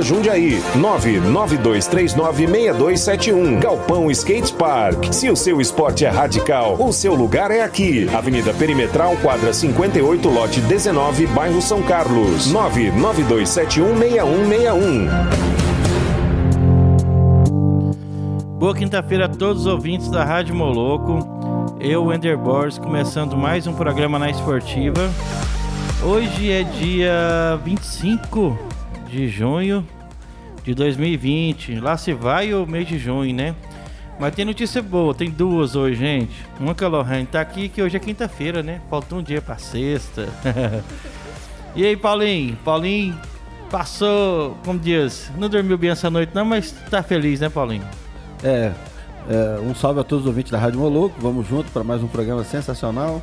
Jundiaí. 992396271. Galpão Skate Park. Se o seu esporte é radical, o seu lugar é aqui. Avenida Perimetral, quadra 58, lote 19, bairro São Carlos. 992716161. Boa quinta-feira a todos os ouvintes da Rádio Moloco. Eu, Wender Borges, começando mais um programa na Esportiva. Hoje é dia 25 de junho de 2020. Lá se vai o mês de junho, né? Mas tem notícia boa, tem duas hoje, gente. Uma que a Lohane tá aqui, que hoje é quinta-feira, né? Falta um dia pra sexta. e aí, Paulinho? Paulinho passou, como diz, não dormiu bem essa noite não, mas tá feliz, né, Paulinho? É, é, um salve a todos os ouvintes da Rádio Moloco. Vamos junto para mais um programa sensacional.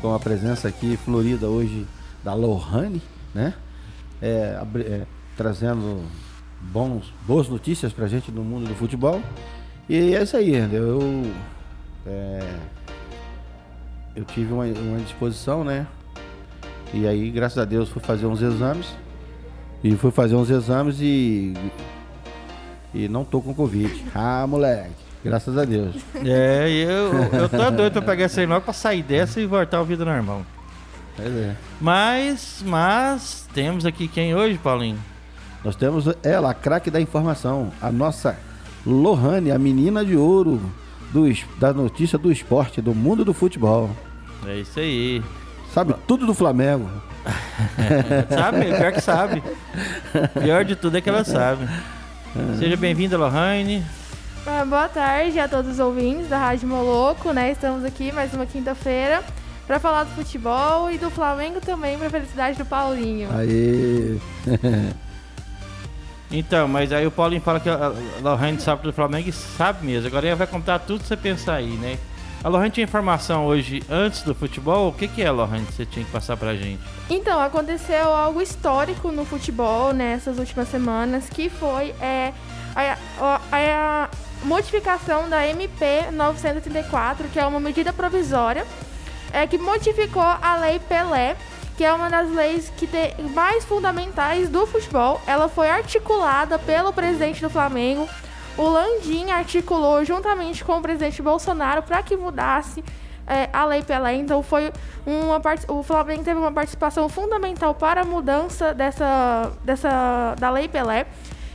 Com a presença aqui florida hoje da Lohane, né? É, é, trazendo bons, boas notícias pra gente no mundo do futebol. E é isso aí, eu, é, eu tive uma, uma disposição, né? E aí, graças a Deus, fui fazer uns exames. E fui fazer uns exames e e não tô com Covid. Ah, moleque. Graças a Deus. É, eu, eu tô doido pra pegar essa aí logo pra sair dessa e voltar ao vida normal. Pois é. Mas, mas, temos aqui quem hoje, Paulinho? Nós temos ela, a craque da informação, a nossa Lohane, a menina de ouro do, da notícia do esporte, do mundo do futebol. É isso aí. Sabe tudo do Flamengo. sabe, pior que sabe. Pior de tudo é que ela sabe. Seja bem-vinda, Lohane. Ah, boa tarde a todos os ouvintes da Rádio Moloco, né? Estamos aqui mais uma quinta-feira para falar do futebol e do Flamengo também, para felicidade do Paulinho. Aê! então, mas aí o Paulinho fala que a Lohane sabe do Flamengo e sabe mesmo. Agora ele vai contar tudo que você pensar aí, né? A Lohane tinha informação hoje antes do futebol. O que, que é, Lohane, que você tinha que passar pra gente? Então, aconteceu algo histórico no futebol nessas últimas semanas, que foi é, a, a, a modificação da MP 934, que é uma medida provisória, é, que modificou a Lei Pelé, que é uma das leis que tem mais fundamentais do futebol. Ela foi articulada pelo presidente do Flamengo, o Landim articulou juntamente com o presidente Bolsonaro para que mudasse é, a Lei Pelé. Então foi uma part... o Flamengo teve uma participação fundamental para a mudança dessa, dessa da Lei Pelé.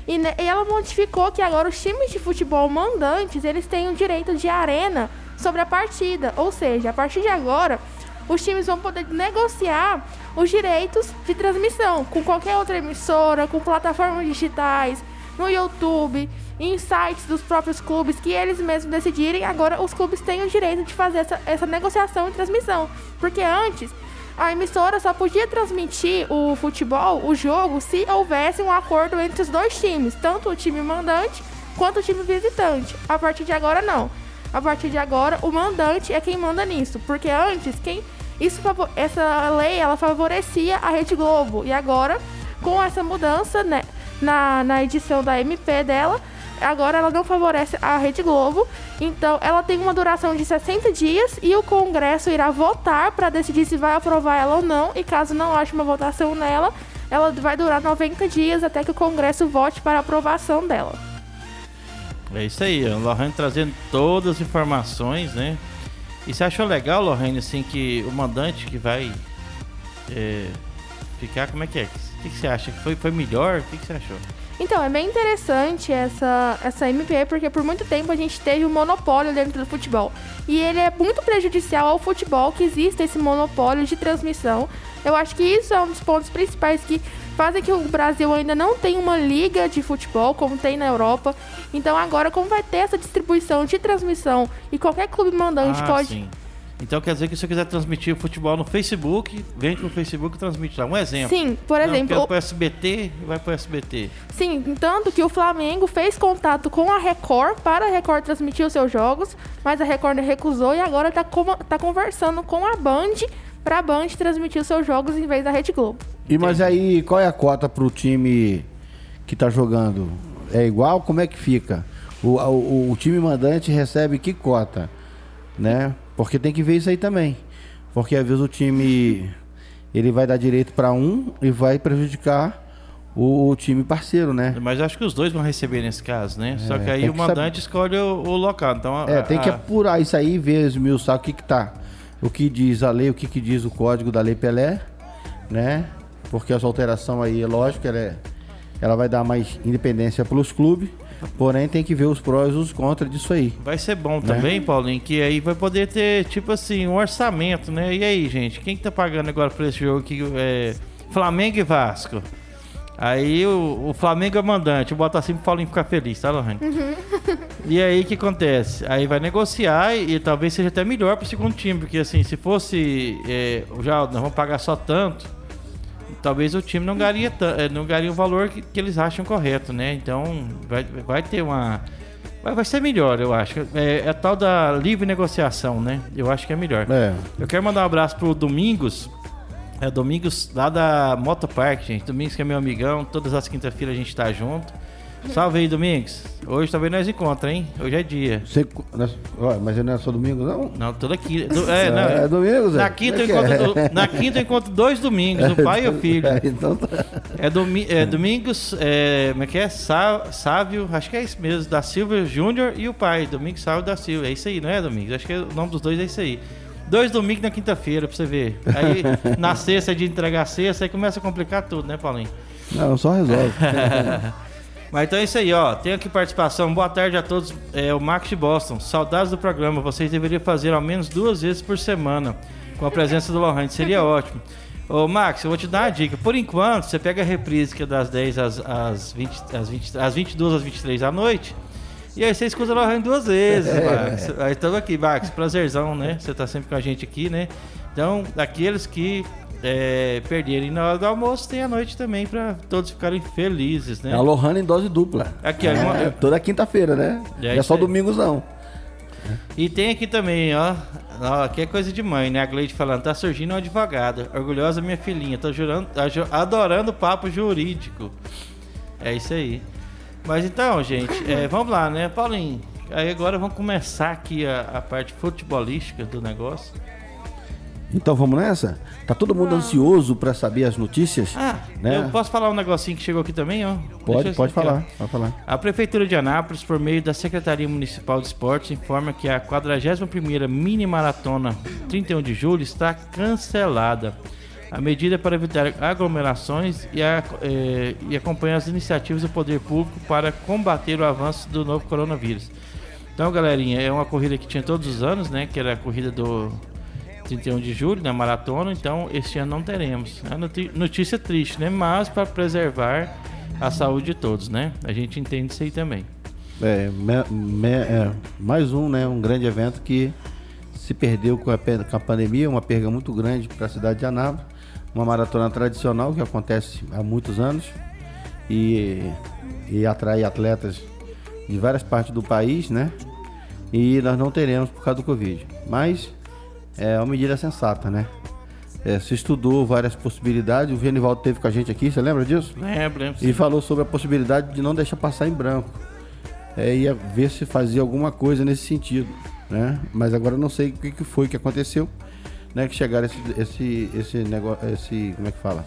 E, e ela modificou que agora os times de futebol mandantes eles têm o direito de arena sobre a partida. Ou seja, a partir de agora, os times vão poder negociar os direitos de transmissão com qualquer outra emissora, com plataformas digitais, no YouTube em sites dos próprios clubes que eles mesmos decidirem, agora os clubes têm o direito de fazer essa, essa negociação e transmissão. Porque antes, a emissora só podia transmitir o futebol, o jogo, se houvesse um acordo entre os dois times, tanto o time mandante quanto o time visitante. A partir de agora, não. A partir de agora, o mandante é quem manda nisso. Porque antes, quem. Isso, essa lei ela favorecia a Rede Globo. E agora, com essa mudança, né, na, na edição da MP dela, agora ela não favorece a Rede Globo. Então, ela tem uma duração de 60 dias e o Congresso irá votar para decidir se vai aprovar ela ou não. E caso não haja uma votação nela, ela vai durar 90 dias até que o Congresso vote para aprovação dela. É isso aí, a Lorraine trazendo todas as informações, né? E você achou legal, Lorraine, assim, que o mandante que vai é, ficar, como é que é? O que, que você acha? Foi, foi melhor? O que, que você achou? Então, é bem interessante essa, essa MP, porque por muito tempo a gente teve um monopólio dentro do futebol. E ele é muito prejudicial ao futebol que existe esse monopólio de transmissão. Eu acho que isso é um dos pontos principais que fazem que o Brasil ainda não tenha uma liga de futebol como tem na Europa. Então agora, como vai ter essa distribuição de transmissão e qualquer clube mandante ah, pode. Sim. Então quer dizer que se você quiser transmitir o futebol no Facebook, vem com o Facebook e transmite lá. Um exemplo. Sim, por Não, exemplo, quero o- pro SBT, vai pro SBT. Sim, tanto que o Flamengo fez contato com a Record para a Record transmitir os seus jogos, mas a Record recusou e agora está tá conversando com a Band para a Band transmitir os seus jogos em vez da Rede Globo. E mas aí, qual é a cota pro time que tá jogando? É igual? Como é que fica? O, o, o time mandante recebe que cota? Né? Porque tem que ver isso aí também. Porque às vezes o time ele vai dar direito para um e vai prejudicar o, o time parceiro, né? Mas acho que os dois vão receber nesse caso, né? Só que aí tem o que mandante escolhe o, o local. Então, É, a- tem que a- apurar isso aí, ver, esmiuçar o que que tá. O que diz a lei, o que que diz o código da Lei Pelé, né? Porque essa alteração aí, é lógico, ela, é, ela vai dar mais independência pros clubes, porém tem que ver os prós e os contras disso aí. Vai ser Né? bom também, Paulinho, que aí vai poder ter, tipo assim, um orçamento, né? E aí, gente, quem que tá pagando agora por esse jogo aqui? É Flamengo e Vasco. Aí o, o Flamengo é mandante, eu boto assim pro Paulinho ficar feliz, tá, Lohane? E aí o que acontece? Aí vai negociar e, e talvez seja até melhor pro segundo time, porque assim, se fosse é, já nós vamos pagar só tanto, talvez o time não ganharia, eh, não ganharia o valor que, que eles acham correto, né? Então vai, vai ter uma. Vai, vai ser melhor, eu acho. É, é a tal da livre negociação, né? Eu acho que é melhor. É, Eu quero mandar um abraço pro Domingos. É Domingos lá da Motopark, gente. Domingos que é meu amigão. Todas as quinta-feiras a gente tá junto. Salve aí, Domingos. Hoje talvez nós encontra, hein? Hoje é dia. você, ó, mas não é só domingo, não? Não, toda quinta. do- É, não. É domingo, Zé? Na quinta, eu é que encontro, é? do- na quinta eu encontro dois domingos, o pai e o filho. É, então tá. É, domi é Domingos, é, como é que é? Sá, Sávio, acho que é isso mesmo, da Silva Júnior e o pai, Domingos Sávio da Silva. É isso aí, não é, Domingos? Acho que é- o nome dos dois é isso aí. Dois domingos na quinta-feira, pra você ver. Aí na sexta é de entregar a sexta, aí começa a complicar tudo, né, Paulinho? Não, só resolve. Mas então é isso aí, ó. Tem aqui participação. Boa tarde a todos. É o Max de Boston. Saudades do programa. Vocês deveriam fazer ao menos duas vezes por semana com a presença do Lohane. Seria ótimo. Ô, Max, eu vou te dar uma dica. Por enquanto, você pega a reprise que é das 10 às, às, 20, às, 20, às 22 às 23 da noite. E aí você escuta o Lohane duas vezes, Max. Aí estamos aqui, Max. Prazerzão, né? Você tá sempre com a gente aqui, né? Então, aqueles que é, perderem na hora do almoço, tem a noite também pra todos ficarem felizes, né? É a Lohana em dose dupla. Aqui, ó. uma- É, toda quinta-feira, né? É Não é só aí. domingos, não. E tem aqui também, ó. ó. Aqui é coisa de mãe, né? A Gleide falando, tá surgindo um advogado. Orgulhosa minha filhinha. Tô jurando, ju- adorando o papo jurídico. É isso aí. Mas então, gente, é, vamos lá, né? Paulinho, aí agora vamos começar aqui a, a parte futebolística do negócio. Então vamos nessa? Tá todo mundo ansioso pra saber as notícias? Ah, Né? eu posso falar um negocinho que chegou aqui também, ó? Pode, pode aqui, ó. falar, pode falar. A Prefeitura de Anápolis, por meio da Secretaria Municipal de Esportes, informa que a 41ª Mini Maratona 31 de julho está cancelada. A medida é para evitar aglomerações e, a, eh, e acompanhar as iniciativas do poder público para combater o avanço do novo coronavírus. Então, galerinha, é uma corrida que tinha todos os anos, né? Que era a corrida do 31 de julho, na maratona. Então, este ano não teremos. É notícia triste, né? Mas para preservar a saúde de todos, né? A gente entende isso aí também. É, me- me- é, mais um, né? Um grande evento que se perdeu com a, com a pandemia, uma perda muito grande para a cidade de Anápolis. Uma maratona tradicional que acontece há muitos anos e, e atrai atletas de várias partes do país, né? E nós não teremos por causa do Covid. Mas é uma medida sensata, né? É, se estudou várias possibilidades. O Genivaldo teve com a gente aqui, você lembra disso? Lembra, lembra? E falou sobre a possibilidade de não deixar passar em branco. É, ia ver se fazia alguma coisa nesse sentido, né? Mas agora eu não sei o que, que foi que aconteceu, né? Que chegaram esse, esse, esse negócio, esse, como é que fala?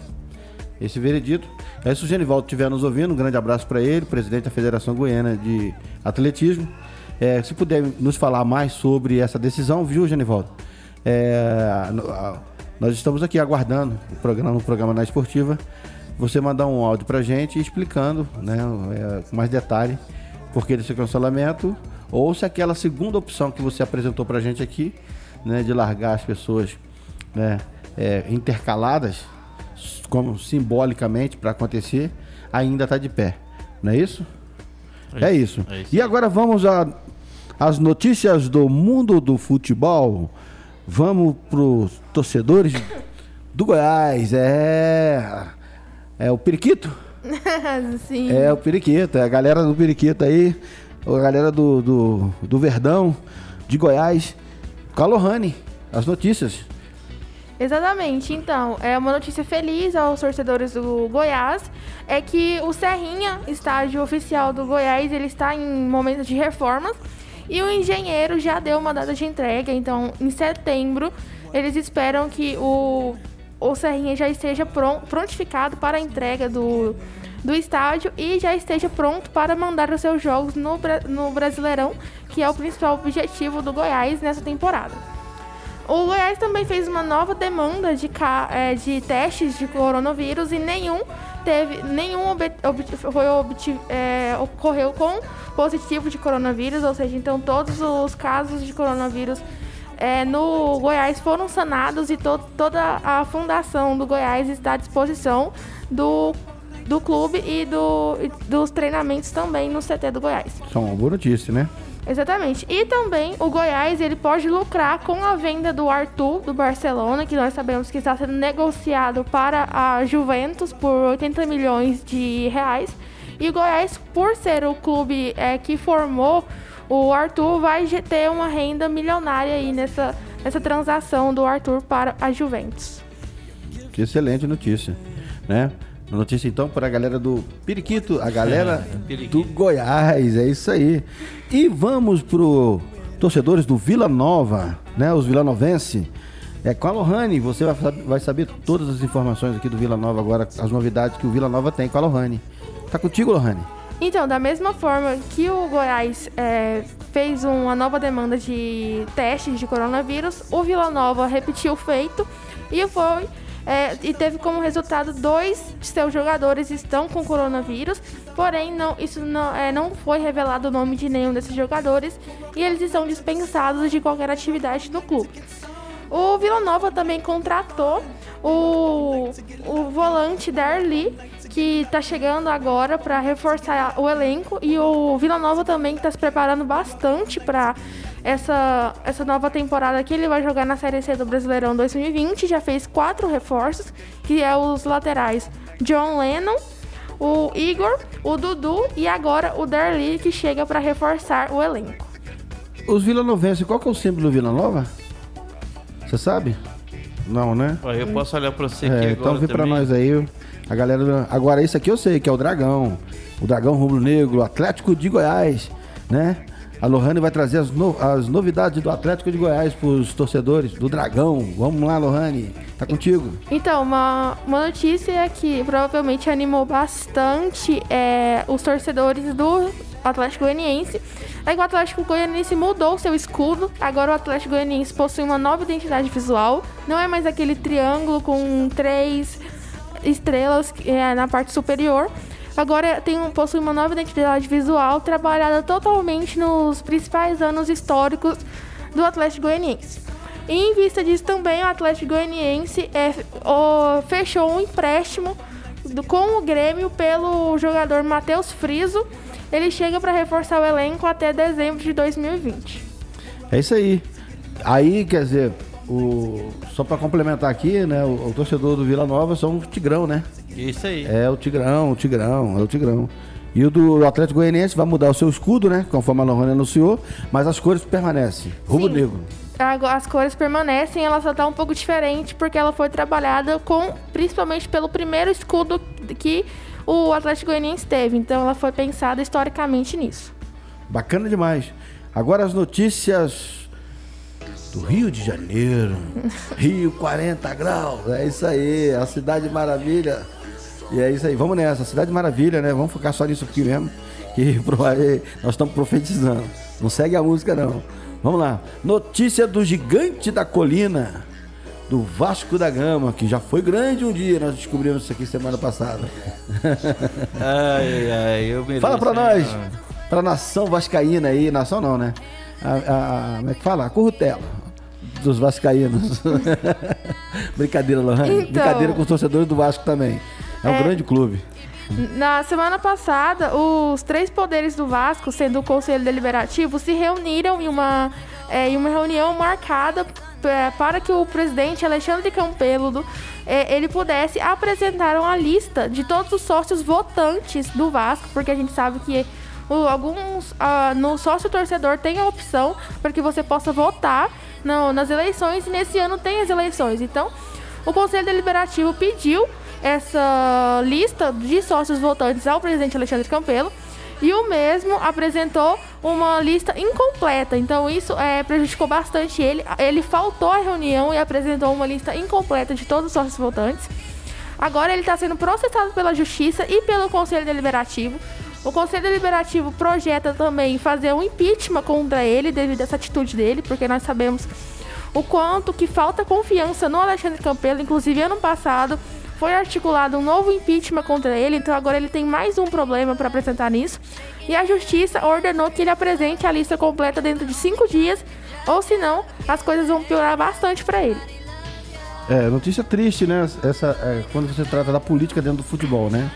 Esse veredito. Aí, se o Genivaldo estiver nos ouvindo, um grande abraço para ele, presidente da Federação Goiana de Atletismo. É, se puder nos falar mais sobre essa decisão, viu, Genivaldo? É, nós estamos aqui aguardando o programa, no programa na Esportiva. Você mandar um áudio pra gente explicando, né, é, com mais detalhe, por que desse cancelamento, ou se aquela segunda opção que você apresentou pra gente aqui, né, de largar as pessoas, né, é, intercaladas, como simbolicamente para acontecer, ainda está de pé. Não é isso? É isso. é isso E agora vamos a- às notícias do mundo do futebol. vamos pros torcedores do Goiás. É. É o Periquito? Sim. É o Periquito, é a galera do Periquito aí, a galera do, do, do Verdão, de Goiás. Calohane, as notícias. Exatamente. Então, é uma notícia feliz aos torcedores do Goiás é que o Serrinha, estádio oficial do Goiás, ele está em momento de reformas e o engenheiro já deu uma data de entrega. Então, em setembro, eles esperam que o, o Serrinha já esteja pron- prontificado para a entrega do, do estádio e já esteja pronto para mandar os seus jogos no, no Brasileirão, que é o principal objetivo do Goiás nessa temporada. O Goiás também fez uma nova demanda de, eh, de testes de coronavírus e nenhum teve nenhum obte- obte- foi eh, ocorreu com positivo de coronavírus, ou seja, então todos os casos de coronavírus eh, no Goiás foram sanados e to- toda a fundação do Goiás está à disposição do, do clube e do, dos treinamentos também no CT do Goiás. Isso é uma boa notícia, né? Exatamente. E também o Goiás ele pode lucrar com a venda do Arthur do Barcelona, que nós sabemos que está sendo negociado para a Juventus por 80 milhões de reais. E o Goiás, por ser o clube é, que formou o Arthur, vai ter uma renda milionária aí nessa, nessa transação do Arthur para a Juventus. Que excelente notícia, né? Notícia então para a galera do Periquito, a galera É, do Goiás, é isso aí. E vamos pro torcedores do Vila Nova, né? Os vilanovenses. É com a Lohane, você vai, vai saber todas as informações aqui do Vila Nova agora, as novidades que o Vila Nova tem com a Lohane. Tá contigo, Lohane? Então, da mesma forma que o Goiás é, fez uma nova demanda de testes de coronavírus, o Vila Nova repetiu o feito e foi é, e teve como resultado dois de seus jogadores estão com coronavírus, porém não, isso não, é, não foi revelado o nome de nenhum desses jogadores e eles estão dispensados de qualquer atividade no clube. O Vila Nova também contratou o, o volante Darli, que está chegando agora para reforçar o elenco. E o Vila Nova também está se preparando bastante para essa, essa nova temporada que ele vai jogar na Série C do Brasileirão 2020. Já fez quatro reforços, que é os laterais John Lennon, o Igor, o Dudu e agora o Darli, que chega para reforçar o elenco. Os vilanovenses, qual que é o símbolo do Vila Nova? Você sabe? Não, né? Eu posso olhar pra você aqui É, agora então vê pra também. nós aí. A galera. Agora, isso aqui eu sei que é o Dragão. O Dragão Rubro Negro, Atlético de Goiás, né? A Lohane vai trazer as, no- as novidades do Atlético de Goiás pros torcedores do Dragão. Vamos lá, Lohane. Tá contigo. Então, uma, uma notícia que provavelmente animou bastante é, os torcedores do Atlético Goianiense é que o Atlético Goianiense mudou seu escudo. Agora o Atlético Goianiense possui uma nova identidade visual. Não é mais aquele triângulo com três estrelas é, na parte superior. Agora tem um, possui uma nova identidade visual trabalhada totalmente nos principais anos históricos do Atlético Goianiense. E em vista disso também o Atlético Goianiense é, o- fechou um empréstimo do- com o Grêmio pelo jogador Matheus Friso. Ele chega para reforçar o elenco até dezembro de 2020. É isso aí. Aí, quer dizer, o... só pra complementar aqui, né? O, o torcedor do Vila Nova são o Tigrão, né? Isso aí. É o Tigrão, o Tigrão, é o Tigrão. E o do Atlético Goianiense vai mudar o seu escudo, né? Conforme a Lohane anunciou, mas as cores permanecem. Rubro. Negro. As cores permanecem, ela só tá um pouco diferente porque ela foi trabalhada com, principalmente pelo primeiro escudo que o Atlético Goianiense teve. Então ela foi pensada historicamente nisso. Bacana demais. Agora as notícias do Rio de Janeiro. Rio 40 graus. É isso aí, a Cidade Maravilha. E é isso aí, vamos nessa, Cidade Maravilha, né? Vamos focar só nisso aqui mesmo. Que nós estamos profetizando. Não segue a música, não. Vamos lá. Notícia do gigante da colina. Do Vasco da Gama, que já foi grande um dia, nós descobrimos isso aqui semana passada. Ai, ai, eu me Fala pra nós, hein, pra nação vascaína aí, nação não, né? A, a- como é que fala? A corrutela dos vascaínos. Brincadeira, Lohane. Então- Brincadeira com os torcedores do Vasco também. É um É. grande clube. Na semana passada, os três poderes do Vasco, sendo o Conselho Deliberativo, se reuniram em uma, é, em uma reunião marcada é, para que o presidente Alexandre Campelo é, ele pudesse apresentar uma lista de todos os sócios votantes do Vasco, porque a gente sabe que alguns uh, no sócio torcedor tem a opção para que você possa votar no, nas eleições e nesse ano tem as eleições. Então, o Conselho Deliberativo pediu essa lista de sócios votantes ao presidente Alexandre Campelo e o mesmo apresentou uma lista incompleta. Então isso é, prejudicou bastante ele. Ele faltou à reunião e apresentou uma lista incompleta de todos os sócios votantes. Agora ele está sendo processado pela Justiça e pelo Conselho Deliberativo. O Conselho Deliberativo projeta também fazer um impeachment contra ele devido a essa atitude dele, porque nós sabemos o quanto que falta confiança no Alexandre Campelo. Inclusive, ano passado foi articulado um novo impeachment contra ele, então agora ele tem mais um problema para apresentar nisso. E a justiça ordenou que ele apresente a lista completa dentro de cinco dias, ou senão as coisas vão piorar bastante para ele. É, notícia triste, né? Essa, é, quando você trata da política dentro do futebol, né?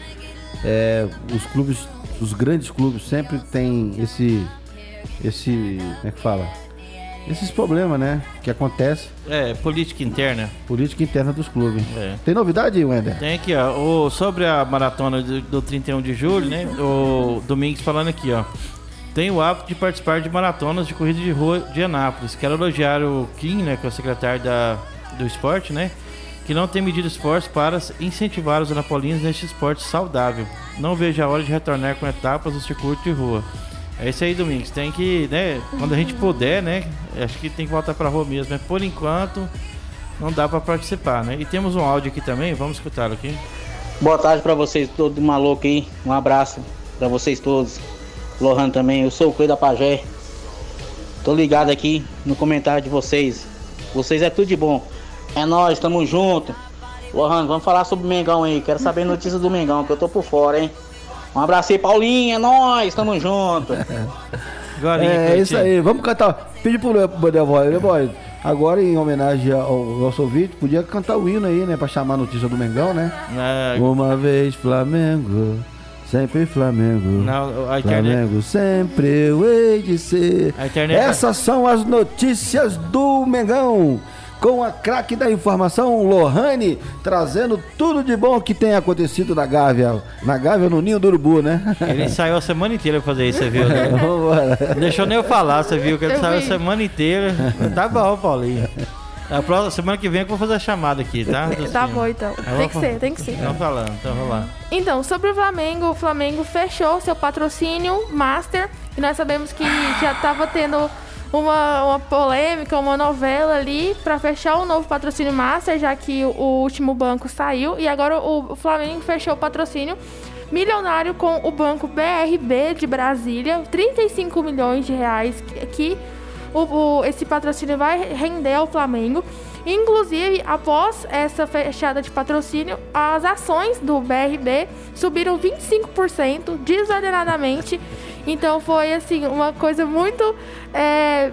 É, os clubes, os grandes clubes sempre têm esse, esse, como é que fala? esses problemas, né? Que acontece. É, política interna. Política interna dos clubes. É. Tem novidade, Wender? Tem aqui, ó. O, sobre a maratona do, do 31 de julho, né? O Domingos falando aqui, ó. Tem o hábito de participar de maratonas de corrida de rua de Anápolis. Quero elogiar o Kim, né? Que é o secretário da, do esporte, né? Que não tem medido esforço para incentivar os anapolinos neste esporte saudável. Não vejo a hora de retornar com etapas do circuito de rua. É isso aí, Domingos. Tem que, né? Quando a gente puder, né? Acho que tem que voltar pra rua mesmo. Né? Por enquanto, não dá pra participar, né? E temos um áudio aqui também, vamos escutá-lo aqui. Boa tarde pra vocês, todo maluco aí. Um abraço pra vocês todos. Lohan também, eu sou o Coelho da Pajé. Tô ligado aqui no comentário de vocês. Vocês é tudo de bom. É nós, tamo junto. Lohan, vamos falar sobre o Mengão aí. Quero saber notícias do Mengão, que eu tô por fora, hein? Um abraço aí, Paulinha, é nós, tamo junto. é, isso aí, vamos cantar. Pede pro Boy, Boy, agora em homenagem ao nosso ouvinte, podia cantar o hino aí, né, pra chamar a notícia do Mengão, né? É... Uma vez Flamengo. Sempre Flamengo. Não, a internet... Flamengo sempre eu hei de ser. Internet... Essas são as notícias do Mengão com a craque da informação, Lohane, trazendo tudo de bom que tem acontecido na Gávea. Na Gávea, no Ninho do Urubu, né? Ele ensaiou a semana inteira pra fazer isso, você viu? Né? Não deixou nem eu falar, você viu? Que ele ensaiou a semana inteira. Tá bom, Paulinho. A próxima semana que vem eu vou fazer a chamada aqui, tá? tá bom, então. tem que ser, tem que ser. Estão falando, então vamos lá. Então, sobre o Flamengo, o Flamengo fechou seu patrocínio Master. E nós sabemos que já estava tendo uma, uma polêmica, uma novela ali para fechar o novo patrocínio Master, já que o, último banco saiu e agora o, o Flamengo fechou o patrocínio milionário com o banco BRB de Brasília, 35 milhões de reais que, que o, o, esse patrocínio vai render ao Flamengo. Inclusive, após essa fechada de patrocínio, as ações do BRB subiram 25% desordenadamente então foi assim uma coisa muito é,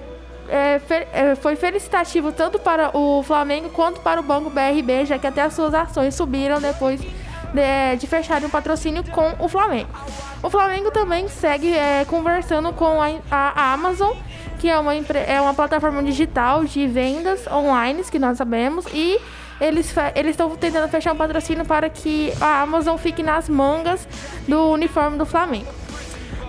é, é, foi felicitativo tanto para o Flamengo quanto para o Banco BRB, já que até as suas ações subiram depois de, de fecharem um patrocínio com o Flamengo. O Flamengo também segue é, conversando com a, a, Amazon, que é uma, é uma plataforma digital de vendas online, que nós sabemos, e eles estão tentando fechar um patrocínio para que a Amazon fique nas mangas do uniforme do Flamengo.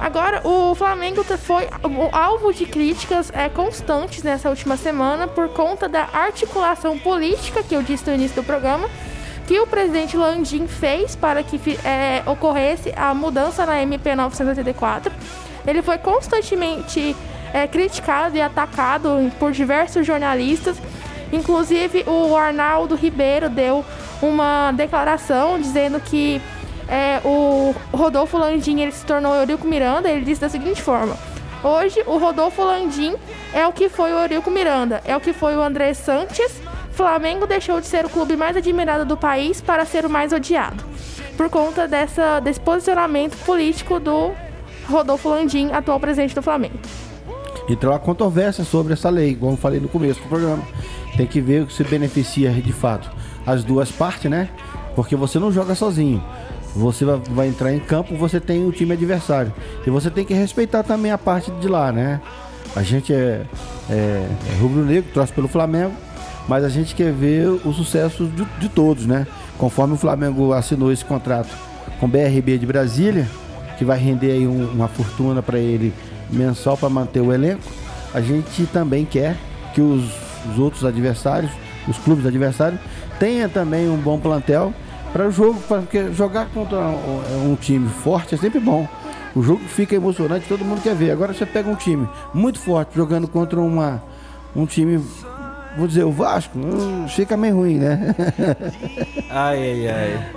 Agora, o Flamengo foi alvo de críticas é, constantes nessa última semana por conta da articulação política que eu disse no início do programa, que o presidente Landim fez para que é, ocorresse a mudança na MP 984. Ele foi constantemente é, criticado e atacado por diversos jornalistas. Inclusive, o Arnaldo Ribeiro deu uma declaração dizendo que é, o Rodolfo Landim ele se tornou Eurico Miranda, ele disse da seguinte forma: Hoje, o Rodolfo Landim é o que foi o Eurico Miranda, é o que foi o André Santos. Flamengo deixou de ser o clube mais admirado do país para ser o mais odiado, por conta dessa, desse posicionamento político do Rodolfo Landim, atual presidente do Flamengo. Então há controvérsia sobre essa lei, como falei no começo do programa. Tem que ver o que se beneficia de fato as duas partes, né? Porque você não joga sozinho você vai, entrar em campo, você tem o time adversário. E você tem que respeitar também a parte de lá, né? A gente é, é, é rubro-negro, trouxe pelo Flamengo. mas a gente quer ver o sucesso de, de todos, né? Conforme o Flamengo assinou esse contrato com o BRB de Brasília, que vai render aí um, uma fortuna para ele mensal para manter o elenco, a gente também quer que os, os outros adversários, os clubes adversários, tenha também um bom plantel para o jogo, porque jogar contra um, um, time forte é sempre bom. O jogo fica emocionante, todo mundo quer ver. Agora você pega um time muito forte jogando contra uma, um time vou dizer, o Vasco, hum, fica meio ruim, né? Ai, ai, ai.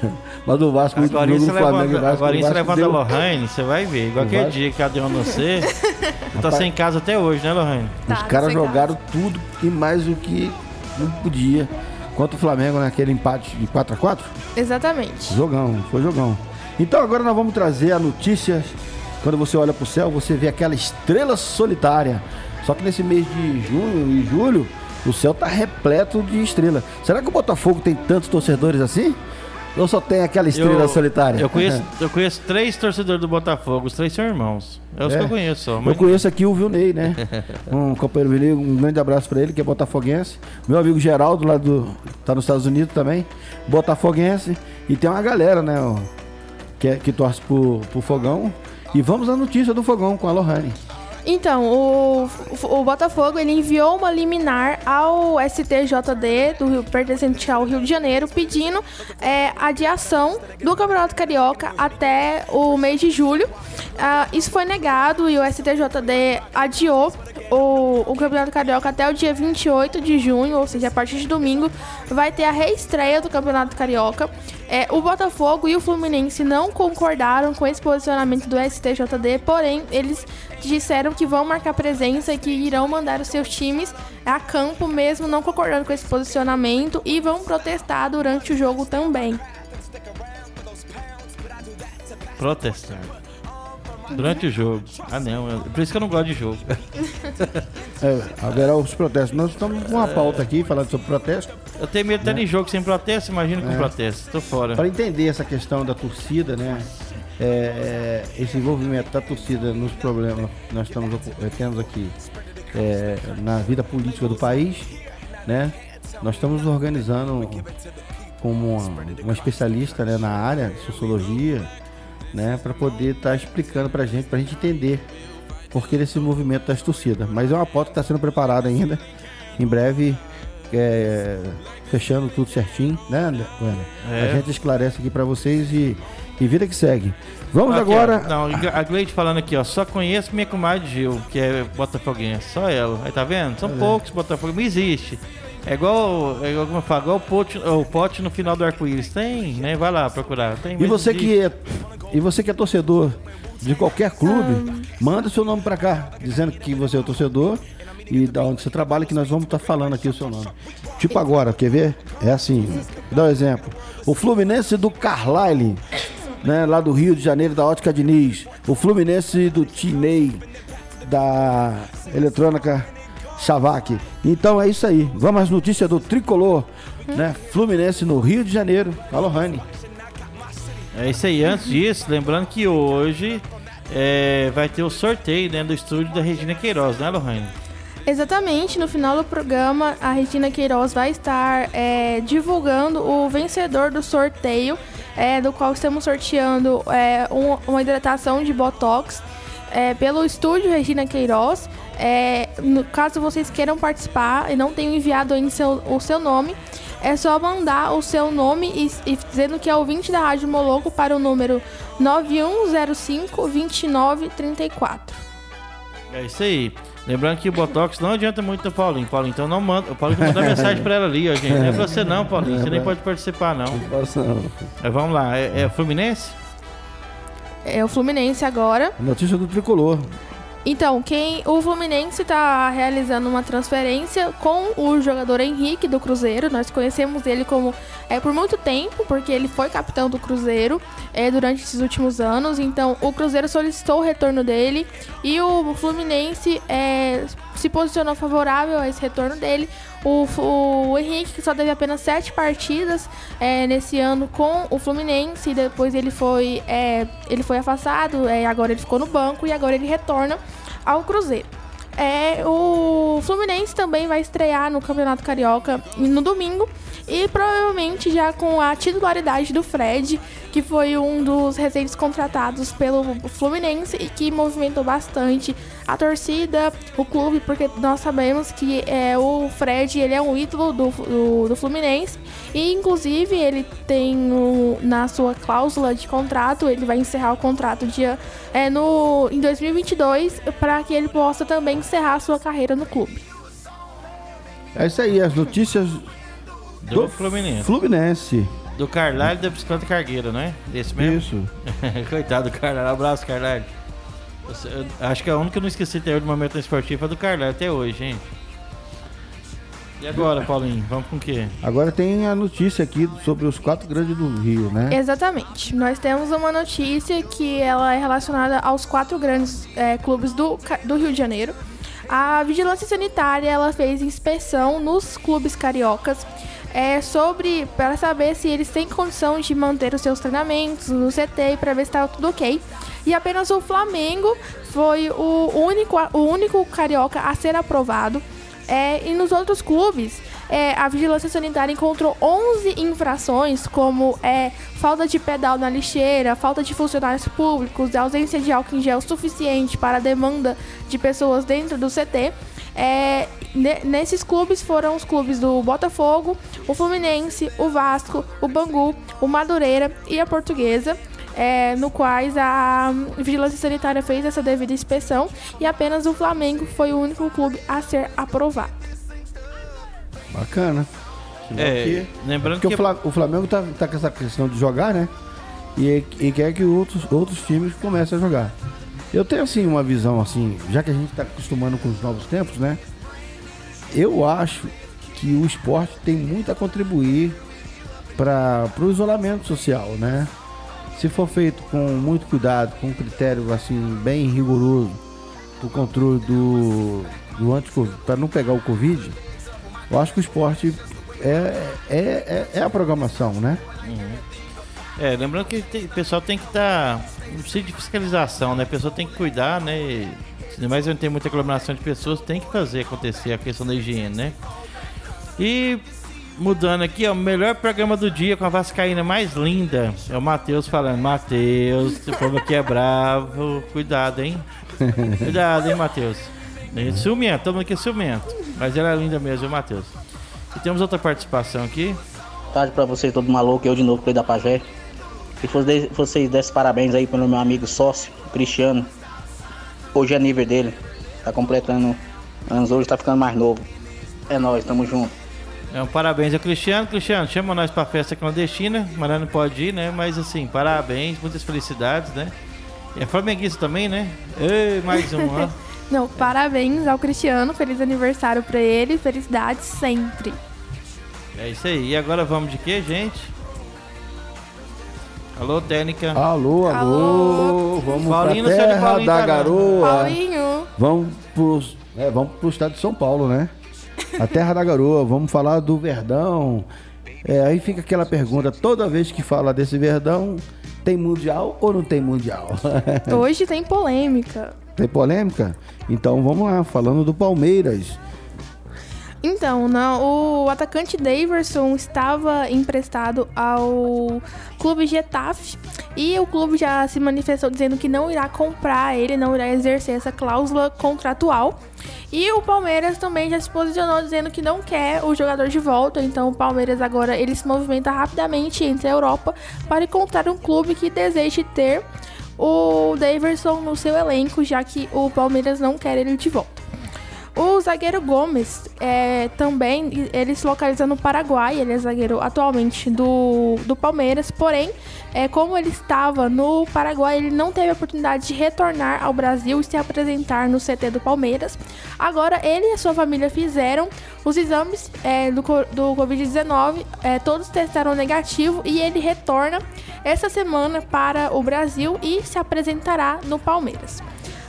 Mas o Vasco, muito Agora jogo isso Flamengo, levanta, Vasco, agora o isso levanta deu- Lohane, você vai ver. Igual aquele Vasco- dia que a você tá Rapaz- sem casa até hoje, né, Lohane? Tá, Os caras jogaram tudo e mais o que não podia. Contra o Flamengo naquele empate de 4 a 4 Exatamente. Jogão, foi jogão. Então agora nós vamos trazer a notícia. Quando você olha pro céu, você vê aquela estrela solitária. Só que nesse mês de junho e julho, o céu tá repleto de estrela. Será que o Botafogo tem tantos torcedores assim? Ou só tem aquela estrela solitária? Eu conheço, eu conheço três torcedores do Botafogo, os três são irmãos. É os É. que eu conheço só. Eu Mas conheço aqui o Vilney, né? Um companheiro Vilney, um grande abraço pra ele, que é botafoguense. Meu amigo Geraldo, lá do. tá nos Estados Unidos também, botafoguense. E tem uma galera, né? ó, que, é- que torce pro, pro Fogão. E vamos à notícia do Fogão com a Lohane. Então, o, o Botafogo ele enviou uma liminar ao STJD do Rio, pertencente ao Rio de Janeiro, pedindo é, adiação do Campeonato Carioca até o mês de julho. Ah, isso foi negado e o STJD adiou o, o Campeonato Carioca até o dia 28 de junho, ou seja, a partir de domingo, vai ter a reestreia do Campeonato Carioca. É, o Botafogo e o Fluminense não concordaram com esse posicionamento do STJD, porém, eles disseram que vão marcar presença e que irão mandar os seus times a campo, mesmo não concordando com esse posicionamento, e vão protestar durante o jogo também. protestar. Durante o jogo. Ah, não. é- Por isso que eu não gosto de jogo. É, haverá os protestos. Nós estamos com uma pauta aqui falando sobre protesto. Eu tenho medo até de jogo sem protesto, imagina É. com protesto. Tô fora. Para entender essa questão da torcida, né? é, é, esse envolvimento da torcida nos problemas que nós estamos, eh, temos aqui é, na vida política do país, né? Nós estamos organizando como uma, uma especialista né, na área de sociologia, né? Para poder estar explicando para a gente, para a gente entender por que desse movimento das torcidas. Mas é uma pauta que está sendo preparada ainda. Em breve, é, fechando tudo certinho, né? É. A gente esclarece aqui para vocês e, e vida que segue. Vamos agora. Não, a Gleide falando aqui, ó. Só conheço minha comadre Gil, que é botafoguense. Só ela. Aí tá vendo? São poucos botafoguenses. Não existe. É igual, é igual como eu falo, igual o pote, o pote no final do arco-íris. Tem, né? Vai lá procurar. Tem, E você existe. que é, e você que é torcedor de qualquer clube, manda seu nome pra cá, dizendo que você é o torcedor e da onde você trabalha, que nós vamos estar falando aqui o seu nome. Tipo agora, quer ver? É assim, dar um exemplo. O Fluminense do Carlyle, né, lá do Rio de Janeiro, da Ótica Diniz. O Fluminense do Tinei, da Eletrônica Chavac. Então é isso aí. Vamos às notícias do Tricolor, né? Fluminense no Rio de Janeiro. Alô, Rani. É isso aí. Antes disso, lembrando que hoje é, vai ter o sorteio dentro do estúdio da Regina Queiroz, né, Lohane? Exatamente, no final do programa, a Regina Queiroz vai estar é, divulgando o vencedor do sorteio, é, do qual estamos sorteando é, um- uma hidratação de Botox é, pelo estúdio Regina Queiroz. É, no caso vocês queiram participar e não tenham enviado ainda seu- o seu nome, é só mandar o seu nome e, e dizendo que é ouvinte da Rádio Moloco para o número 9105 2934. É isso aí. Lembrando que o Botox não adianta muito no Paulinho. Paulinho, então não manda. O Paulinho mandou mensagem pra ela ali, ó, gente. Não é pra você não, Paulinho. Você nem pode participar, não. Mas vamos lá. É, é Fluminense? É o Fluminense agora. Notícia do Tricolor. Então, quem o Fluminense está realizando uma transferência com o jogador Henrique do Cruzeiro. Nós conhecemos ele como é, por muito tempo, porque ele foi capitão do Cruzeiro é, durante esses últimos anos. Então, o Cruzeiro solicitou o retorno dele e o Fluminense é, se posicionou favorável a esse retorno dele. O, o Henrique, que só teve apenas sete partidas é, nesse ano com o Fluminense, e depois ele foi, é, ele foi afastado, é, agora ele ficou no banco e agora ele retorna ao Cruzeiro. É, o Fluminense também vai estrear no Campeonato Carioca no domingo e provavelmente já com a titularidade do Fred, que foi um dos recentes contratados pelo Fluminense e que movimentou bastante a torcida, o clube, porque nós sabemos que é, o Fred ele é um ídolo do, do, do Fluminense e inclusive ele tem no, na sua cláusula de contrato, ele vai encerrar o contrato dia, é, no, em 2022 para que ele possa também encerrar a sua carreira no clube. É isso aí, as notícias do, do Fluminense. Fluminense. Do Carlalho da bicicleta cargueira, não é? Desse mesmo? Isso. Coitado do Carlalho. Abraço, Carlalho. Acho que a única que eu não esqueci até hoje do momento esportivo é do Carlalho até hoje, gente. E agora, Paulinho, vamos com o quê? Agora tem a notícia aqui sobre os quatro grandes do Rio, né? Exatamente. Nós temos uma notícia que ela é relacionada aos quatro grandes é, clubes do, do Rio de Janeiro. A Vigilância Sanitária ela fez inspeção nos clubes cariocas é, sobre para saber se eles têm condição de manter os seus treinamentos no CT para ver se está tudo ok. E apenas o Flamengo foi o único, o único carioca a ser aprovado. É, e nos outros clubes, é, a Vigilância Sanitária encontrou 11 infrações, como é, falta de pedal na lixeira, falta de funcionários públicos, ausência de álcool em gel suficiente para a demanda de pessoas dentro do CT. É, nesses clubes foram os clubes do Botafogo, o Fluminense, o Vasco, o Bangu, o Madureira e a Portuguesa. É, no quais a Vigilância Sanitária fez essa devida inspeção e apenas o Flamengo foi o único clube a ser aprovado. Bacana. É, lembrando Porque que o Flamengo tá, tá com essa questão de jogar, né? E, e quer que outros, outros times comecem a jogar. Eu tenho assim uma visão assim, já que a gente está acostumando com os novos tempos, né? Eu acho que o esporte tem muito a contribuir para o isolamento social, né? Se for feito com muito cuidado, com um critério assim bem rigoroso, o controle do, do anti para não pegar o Covid, eu acho que o esporte é, é, é, é a programação, né? Uhum. É, lembrando que o pessoal tem que estar. Tá, não precisa de fiscalização, né? A pessoa tem que cuidar, né? Mas não tem muita aglomeração de pessoas, tem que fazer acontecer a questão da higiene, né? E mudando aqui, ó, o melhor programa do dia com a Vascaína mais linda. É o Matheus falando, Matheus, o povo aqui é bravo. Cuidado, hein? Cuidado, hein, Matheus? Ciumento, todo mundo aqui é ciumento. Mas ela é linda mesmo, Matheus. E temos outra participação aqui. Tarde pra vocês, todo maluco, eu de novo, Play da Pajé. Que vocês dessem parabéns aí pelo meu amigo sócio, Cristiano. Hoje é nível dele. Tá completando anos hoje, tá ficando mais novo. É nóis, tamo junto. É um parabéns ao Cristiano. Cristiano, chama nós pra festa clandestina. Mas não pode ir, né? Mas assim, parabéns, muitas felicidades, né? E é flamenguista também, né? Ei, mais um, ó. Não, parabéns ao Cristiano, feliz aniversário pra ele, felicidades sempre. É isso aí. E agora vamos de quê, gente? Alô, técnica. Alô, alô. alô. Vamos Paulinho, pra terra Paulinho da tá garoa. Paulinho. Vamos pro, é, vamos pro estado de São Paulo, né? A terra da garoa. Vamos falar do Verdão. É, aí fica aquela pergunta, toda vez que fala desse Verdão, tem mundial ou não tem mundial? Hoje tem polêmica. Tem polêmica? Então vamos lá, falando do Palmeiras. Então, o atacante Daverson estava emprestado ao clube Getafe e o clube já se manifestou dizendo que não irá comprar ele, não irá exercer essa cláusula contratual. E o Palmeiras também já se posicionou dizendo que não quer o jogador de volta, então o Palmeiras agora ele se movimenta rapidamente entre a Europa para encontrar um clube que deseje ter o Daverson no seu elenco, já que o Palmeiras não quer ele de volta. O zagueiro Gomes é, também, ele se localiza no Paraguai, ele é zagueiro atualmente do, do Palmeiras, porém, é, como ele estava no Paraguai, ele não teve a oportunidade de retornar ao Brasil e se apresentar no CT do Palmeiras. Agora, ele e a sua família fizeram os exames é, do, do Covid-19, é, todos testaram negativo e ele retorna essa semana para o Brasil e se apresentará no Palmeiras.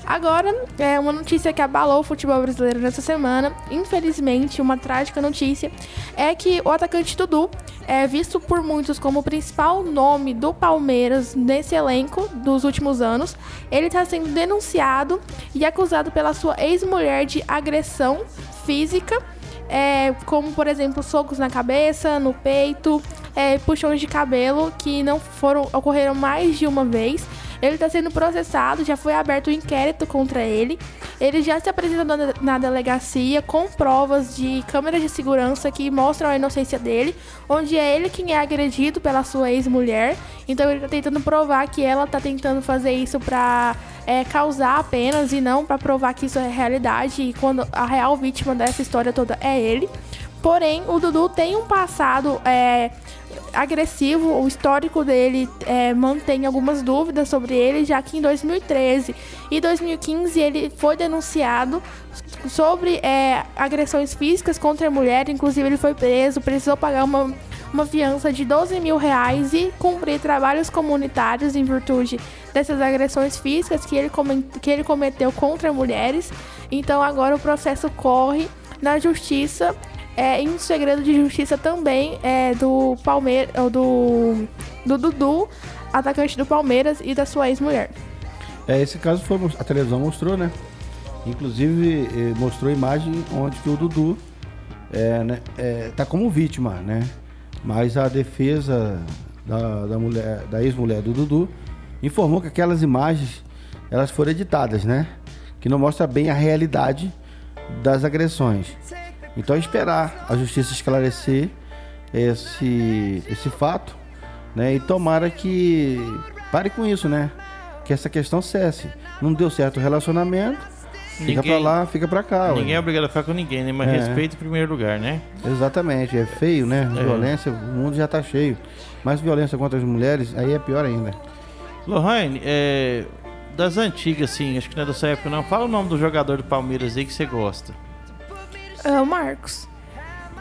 Agora, é uma notícia que abalou o futebol brasileiro nessa semana. Infelizmente, uma trágica notícia é que o atacante Dudu é visto por muitos como o principal nome do Palmeiras nesse elenco dos últimos anos. Ele está sendo denunciado e acusado pela sua ex-mulher de agressão física, é, como por exemplo socos na cabeça, no peito, é, puxões de cabelo que não foram ocorreram mais de uma vez. Ele está sendo processado, já foi aberto um inquérito contra ele. Ele já se apresentou na, delegacia com provas de câmeras de segurança que mostram a inocência dele, onde é ele quem é agredido pela sua ex-mulher. Então ele está tentando provar que ela está tentando fazer isso para é, causar apenas e não para provar que isso é realidade. E quando a real vítima dessa história toda é ele. Porém, o Dudu tem um passado é, agressivo, o histórico dele é, mantém algumas dúvidas sobre ele, já que em 2013 e 2015 ele foi denunciado sobre é, agressões físicas contra a mulher, inclusive ele foi preso, precisou pagar uma, uma fiança de 12 mil reais e cumprir trabalhos comunitários em virtude dessas agressões físicas que ele, que ele cometeu contra mulheres. Então agora o processo corre na justiça é, em um segredo de justiça também é, do Palmeiras, do, do Dudu, atacante do Palmeiras e da sua ex-mulher. É, esse caso foi, a televisão mostrou, né? Inclusive eh, mostrou imagem onde que o Dudu é, né, é, tá como vítima, né? Mas a defesa da, da mulher, da ex-mulher do Dudu informou que aquelas imagens elas foram editadas, né? Que não mostra bem a realidade das agressões. Então, esperar a justiça esclarecer esse, esse fato, né? E tomara que pare com isso, né? Que essa questão cesse. Não deu certo o relacionamento, ninguém, fica pra lá, fica pra cá. Ninguém ué. é obrigado a ficar com ninguém, né? Mas é. respeito em primeiro lugar, né? Exatamente. É feio, né? É. Violência, o mundo já tá cheio. Mas violência contra as mulheres, aí é pior ainda. Lohane, é, das antigas, assim, acho que não é dessa época não. Fala o nome do jogador do Palmeiras aí que você gosta. É o Marcos.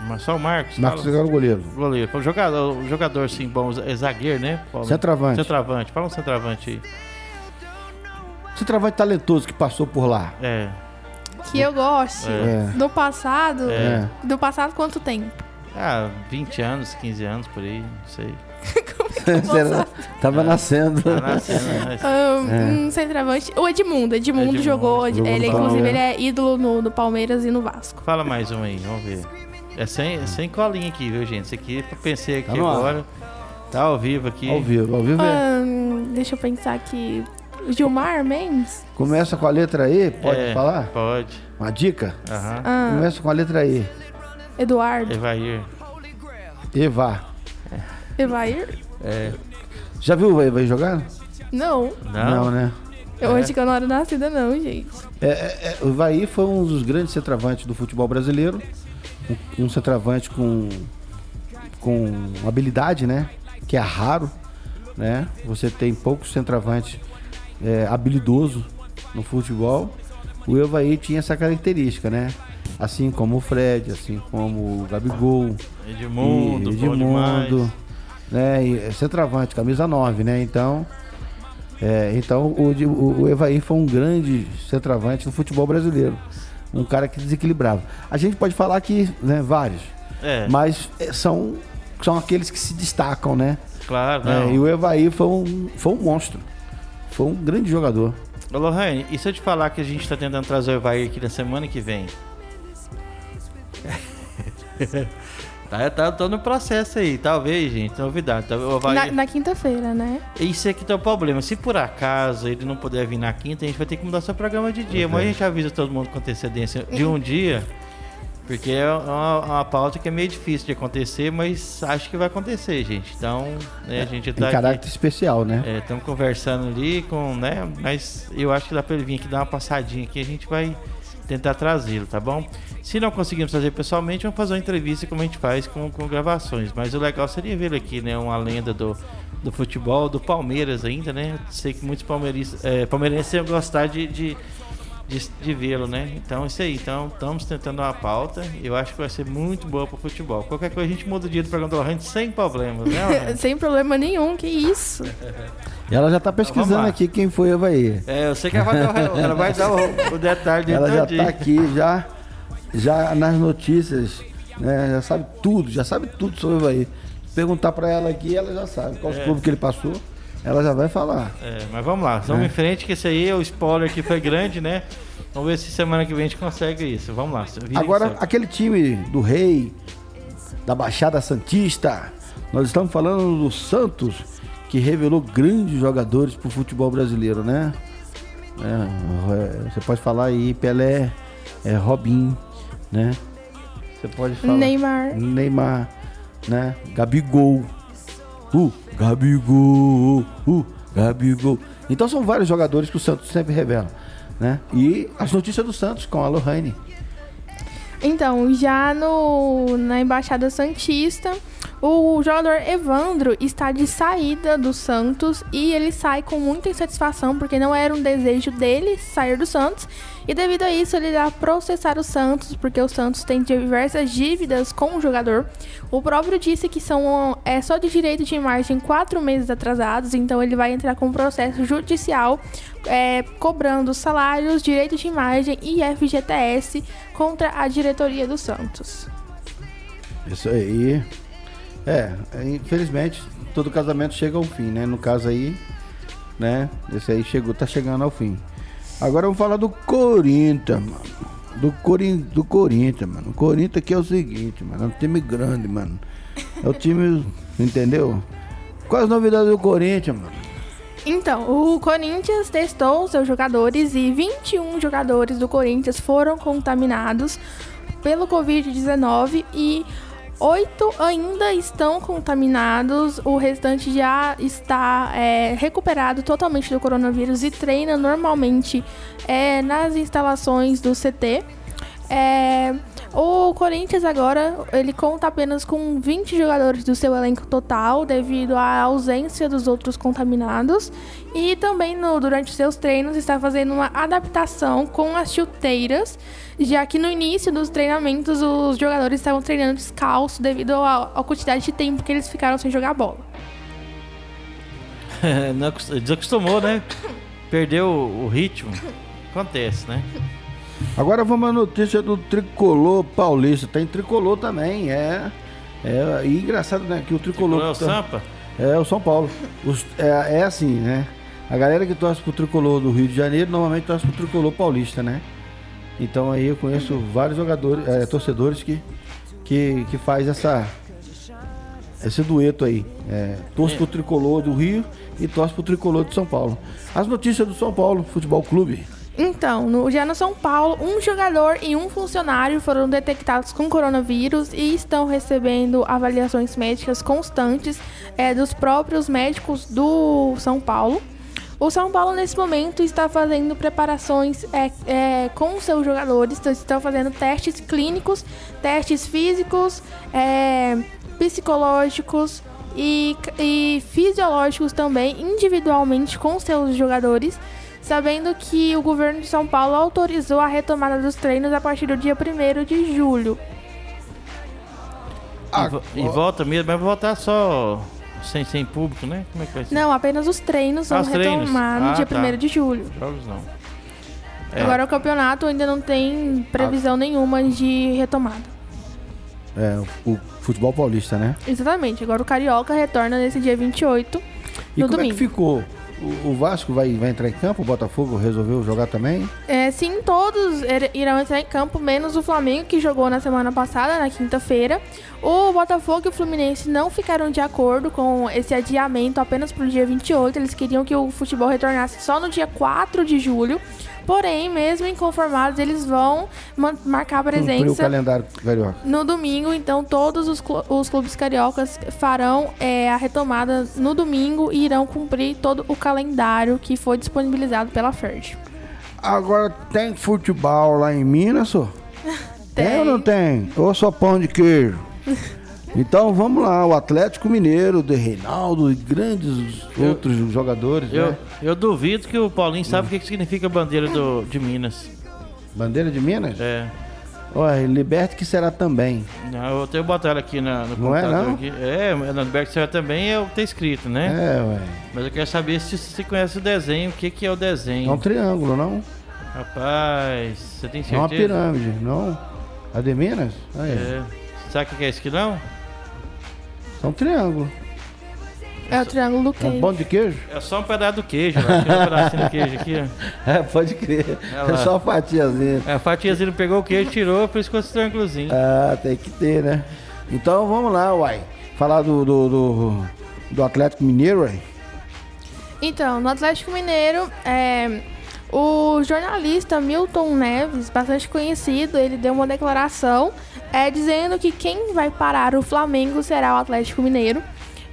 Mas só o Marcos? Marcos é o goleiro. Goleiro. O jogador, jogador sim, bom, é zagueiro, né? Paulo? Centroavante. Centroavante. Fala um centroavante aí. Centroavante talentoso que passou por lá. É. Que eu gosto. É. Do passado. É. Do passado quanto tempo? Ah, 20 anos, 15 anos por aí, não sei. Era, tava é. nascendo. Tava nascendo, né? um, um centroavante. O Edmundo. Edmundo, Edmundo jogou. Edmundo ele, inclusive, ele é ídolo no, no Palmeiras e no Vasco. Fala mais um aí, vamos ver. É sem, é sem colinha aqui, viu, gente? Isso aqui, eu pensei aqui tá agora. Tá ao vivo aqui. Ao vivo, ao vivo é. Um, deixa eu pensar aqui. Gilmar Mendes? Começa com a letra E, pode é, falar? Pode. Uma dica? Uhum. Começa com a letra E. Eduardo. Evair. Eva. Evair? É. Já viu o Evair jogar? Não. Não, não né? Eu é. acho que eu não era nascida, não, gente. É, é, é, o Evair foi um dos grandes centroavantes do futebol brasileiro. Um, um centroavante com, com habilidade, né? Que é raro, né? Você tem poucos centroavantes é, habilidoso no futebol. O Evair tinha essa característica, né? Assim como o Fred, assim como o Gabigol. Edmundo, Edmundo né? E é centroavante, camisa 9, né? Então, é, então o, o, o Evair foi um grande centroavante no futebol brasileiro. Um cara que desequilibrava. A gente pode falar que, né, vários. É. Mas é, são, são aqueles que se destacam, né? Claro, é, e o Evair foi um, foi um monstro. Foi um grande jogador. Ô Lohane, e se eu te falar que a gente está tentando trazer o Evair aqui na semana que vem? Tá, tá, tô no processo aí, talvez, gente, novidade. Tá, vai... Na, na quinta-feira, né? Isso é que tá o problema. Se por acaso ele não puder vir na quinta, a gente vai ter que mudar seu programa de dia. Mas a gente avisa todo mundo com antecedência de um dia. Porque é uma, uma, pauta que é meio difícil de acontecer, mas acho que vai acontecer, gente. Então, né, a gente tá. Em caráter aqui, especial, né? Estamos é, conversando ali com, né? Mas eu acho que dá para ele vir aqui dar uma passadinha aqui, a gente vai tentar trazê-lo, tá bom? Se não conseguirmos fazer pessoalmente, vamos fazer uma entrevista como a gente faz com, com gravações. Mas o legal seria ver aqui, né? Uma lenda do, do futebol, do Palmeiras ainda, né? Sei que muitos palmeirenses, é, palmeirenses iam gostar de, de, de, de vê-lo, né? Então, isso aí. Então, estamos tentando uma pauta. Eu acho que vai ser muito boa para o futebol. Qualquer coisa a gente muda o dia do programa do Lohane sem problemas, né? Sem problema nenhum, que isso. Ela já tá pesquisando lá. aqui quem foi Havaí. É, eu sei que ela vai dar, o- ela vai dar o, o detalhe de Ela já todinho. tá aqui, já, já nas notícias, né? Já sabe tudo, já sabe tudo sobre o Havaí. Perguntar pra ela aqui, ela já sabe qual É. clubes que ele passou. Ela já vai falar. É, mas vamos lá, vamos É. em frente, que esse aí é o spoiler que foi grande, né? Vamos ver se semana que vem a gente consegue isso. Vamos lá. Agora, aquele time do Rei, da Baixada Santista, nós estamos falando do Santos, que revelou grandes jogadores pro futebol brasileiro, né? É, é, você pode falar aí Pelé, é, Robin, né? Você pode falar Neymar. Neymar, né? Gabigol. Uh, Gabigol, uh, Gabigol. Então são vários jogadores que o Santos sempre revela, né? E as notícias do Santos com a Lohane. Então, já no, na Embaixada Santista, o jogador Evandro está de saída do Santos e ele sai com muita insatisfação porque não era um desejo dele sair do Santos. E devido a isso, ele irá processar o Santos porque o Santos tem diversas dívidas com o jogador. O próprio disse que são é só de direito de imagem quatro meses atrasados, então ele vai entrar com um processo judicial é, cobrando salários, direito de imagem e FGTS contra a diretoria do Santos. Isso aí. É, infelizmente, todo casamento chega ao fim, né? No caso aí, né? Esse aí chegou, tá chegando ao fim. Agora vamos falar do Corinthians, mano. Do, Corin do Corinthians, mano. O Corinthians aqui é o seguinte, mano. É um time grande, mano. É o time, entendeu? Quais as novidades do Corinthians, mano? Então, o Corinthians testou seus jogadores e 21 jogadores do Corinthians foram contaminados pelo Covid-19 e oito ainda estão contaminados. O restante já está é, recuperado totalmente do coronavírus e treina normalmente é, nas instalações do CT. É, o Corinthians agora ele conta apenas com 20 jogadores do seu elenco total devido à ausência dos outros contaminados e também no, durante seus treinos está fazendo uma adaptação com as chuteiras, já que no início dos treinamentos os jogadores estavam treinando descalço devido à, quantidade de tempo que eles ficaram sem jogar bola. Desacostumou, né? Perdeu o ritmo. Acontece, né? Agora vamos à notícia do tricolor paulista. Tem tricolor também, é. É e engraçado, né? Que o tricolor. Não é o tá- Sampa? É, o São Paulo. Os- é, é assim, né? A galera que torce pro tricolor do Rio de Janeiro normalmente torce pro tricolor paulista, né? Então aí eu conheço vários jogadores, é, torcedores que, que, que faz essa esse dueto aí. É, torce É. pro tricolor do Rio e torce pro tricolor de São Paulo. As notícias do São Paulo Futebol Clube. Então, no, já no São Paulo, um jogador e um funcionário foram detectados com coronavírus e estão recebendo avaliações médicas constantes é, dos próprios médicos do São Paulo. O São Paulo, nesse momento, está fazendo preparações é, é, com seus jogadores, então, estão fazendo testes clínicos, testes físicos, é, psicológicos e, e fisiológicos também, individualmente com seus jogadores sabendo que o governo de São Paulo autorizou a retomada dos treinos a partir do dia 1 de julho. E vo- e, volta mesmo, mas vai voltar só sem, sem público, né? Como é que vai ser? Não, apenas os treinos são Ah, treinos. retomados no Ah, dia tá. 1 de julho. Jogos não. É. Agora o campeonato ainda não tem previsão nenhuma de retomada. É, o futebol paulista, né? Exatamente. Agora o Carioca retorna nesse dia 28, E no como domingo. é que ficou? O, Vasco vai, vai entrar em campo? O Botafogo resolveu jogar também? É, sim, todos ir- irão entrar em campo, menos o Flamengo, que jogou na semana passada, na quinta-feira. O Botafogo e o Fluminense não ficaram de acordo com esse adiamento apenas para o dia 28. Eles queriam que o futebol retornasse só no dia 4 de julho. Porém, mesmo inconformados, eles vão marcar a Cumpriu o presença no domingo, então todos os, clu- os clubes cariocas farão é, a retomada no domingo e irão cumprir todo o calendário que foi disponibilizado pela FERJ. Agora tem futebol lá em Minas, só? Tem ou não tem? Ou só pão de queijo? Então vamos lá, o Atlético Mineiro, de Reinaldo e grandes Eu- outros jogadores, Eu, né? eu duvido que o Paulinho sabe o que que significa bandeira do, de Minas. Bandeira de Minas? É. Olha, Liberte que será também. Não, eu tenho botado aqui na, no Não é, não? aqui. É, na Liberty Serra também é o que tá escrito, né? É, ué. Mas eu quero saber se você conhece o desenho, o que, que é o É desenho. um triângulo, não? Rapaz, você tem É uma certeza? pirâmide, não? A de Minas? Aí, É. Sabe o que que é isso aqui não? É um triângulo. É o triângulo do É um queijo. pão de queijo? É só um pedaço do queijo, ó. Tira um pedacinho do queijo aqui, ó. É, pode crer. É. É só uma fatiazinha. É, A fatiazinha pegou o queijo, tirou, por isso ficou esse triângulozinho. Ah, tem que ter, né? Então vamos lá, uai. Falar do, do, do, do Atlético Mineiro, uai. Então, no Atlético Mineiro, é, o jornalista Milton Neves, bastante conhecido, ele deu uma declaração é, dizendo que quem vai parar o Flamengo será o Atlético Mineiro.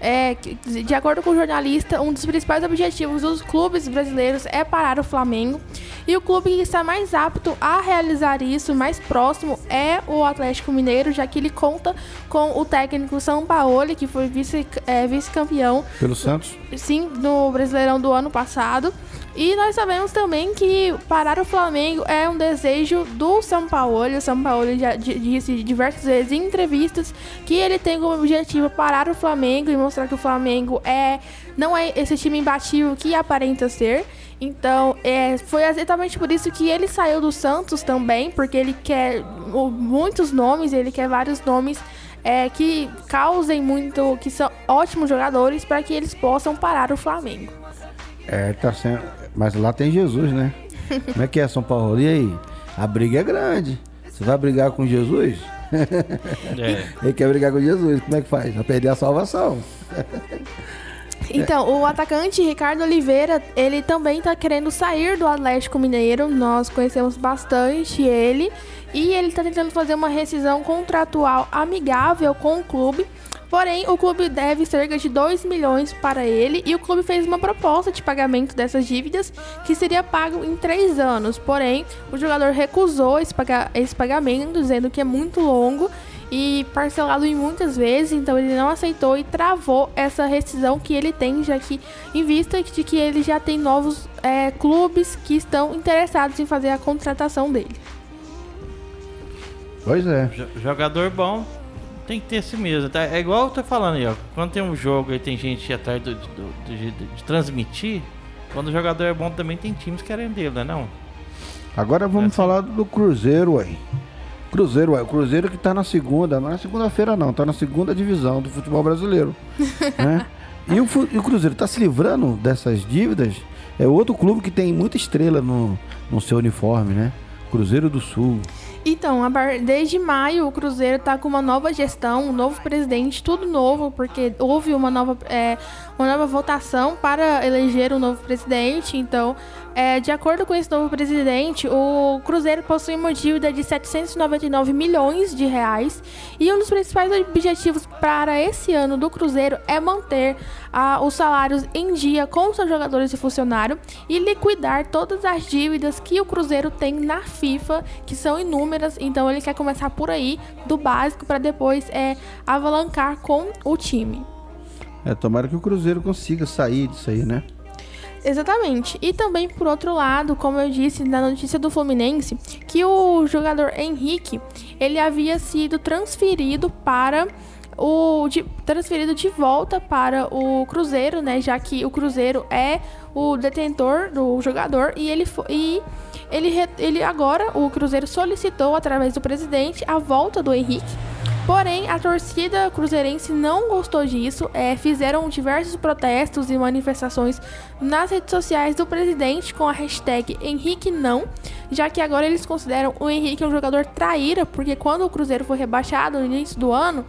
É, de acordo com o jornalista, um dos principais objetivos dos clubes brasileiros é parar o Flamengo. E o clube que está mais apto a realizar isso, mais próximo, é o Atlético Mineiro, já que ele conta com o técnico São Paulo, que foi vice- é, vice-campeão Pelo Santos. sim, no Brasileirão do ano passado. E nós sabemos também que parar o Flamengo é um desejo do São Paulo. O São Paulo já di- disse diversas vezes em entrevistas que ele tem como objetivo parar o Flamengo e mostrar que o Flamengo é não é esse time imbatível que aparenta ser. Então, é, foi exatamente por isso que ele saiu do Santos também, porque ele quer muitos nomes, ele quer vários nomes é, que causem muito, que são ótimos jogadores para que eles possam parar o Flamengo. É, tá sendo. Mas lá tem Jesus, né? Como é que é, São Paulo? E aí? A briga é grande. Você vai brigar com Jesus? É. Ele quer brigar com Jesus. Como é que faz? Vai perder a salvação. Então, o atacante Ricardo Oliveira, ele também tá querendo sair do Atlético Mineiro. Nós conhecemos bastante ele. E ele tá tentando fazer uma rescisão contratual amigável com o clube. Porém, o clube deve cerca de 2 milhões para ele e o clube fez uma proposta de pagamento dessas dívidas que seria pago em 3 anos. Porém, o jogador recusou esse, paga- esse pagamento, dizendo que é muito longo e parcelado em muitas vezes, então ele não aceitou e travou essa rescisão que ele tem, já que em vista de que ele já tem novos é, clubes que estão interessados em fazer a contratação dele. Pois é. Jo- Jogador bom tem que ter esse mesmo. Tá? É igual eu tô falando aí, ó. Quando tem um jogo e tem gente atrás do, do- do- de, de transmitir, quando o jogador é bom também tem times querendo dele, né? Não? Agora vamos assim. falar do Cruzeiro, ué. Cruzeiro, ué. O Cruzeiro que tá na segunda, não é na segunda-feira não, tá na segunda divisão do futebol brasileiro. né? E o, e o Cruzeiro tá se livrando dessas dívidas. É outro clube que tem muita estrela no, no seu uniforme, né? Cruzeiro do Sul. Então, desde maio, o Cruzeiro tá com uma nova gestão, um novo presidente, tudo novo, porque houve uma nova, é, uma nova votação para eleger um novo presidente. Então, é, de acordo com esse novo presidente, o Cruzeiro possui uma dívida de 799 milhões de reais. E um dos principais objetivos para esse ano do Cruzeiro é manter os salários em dia com seus jogadores e funcionários e liquidar todas as dívidas que o Cruzeiro tem na FIFA, que são inúmeras. Então ele quer começar por aí, do básico, para depois é, avalancar com o time. É, tomara que o Cruzeiro consiga sair disso aí, né? Exatamente. E também, por outro lado, como eu disse na notícia do Fluminense, que o jogador Henrique, ele havia sido transferido para o de- transferido de volta para o Cruzeiro, né, já que o Cruzeiro é o detentor do jogador e ele fo- e ele, ele agora o Cruzeiro solicitou através do presidente a volta do Henrique. Porém, a torcida cruzeirense não gostou disso, é, fizeram diversos protestos e manifestações nas redes sociais do presidente com a hashtag Henrique não, já que agora eles consideram o Henrique um jogador traíra, porque quando o Cruzeiro foi rebaixado no início do ano,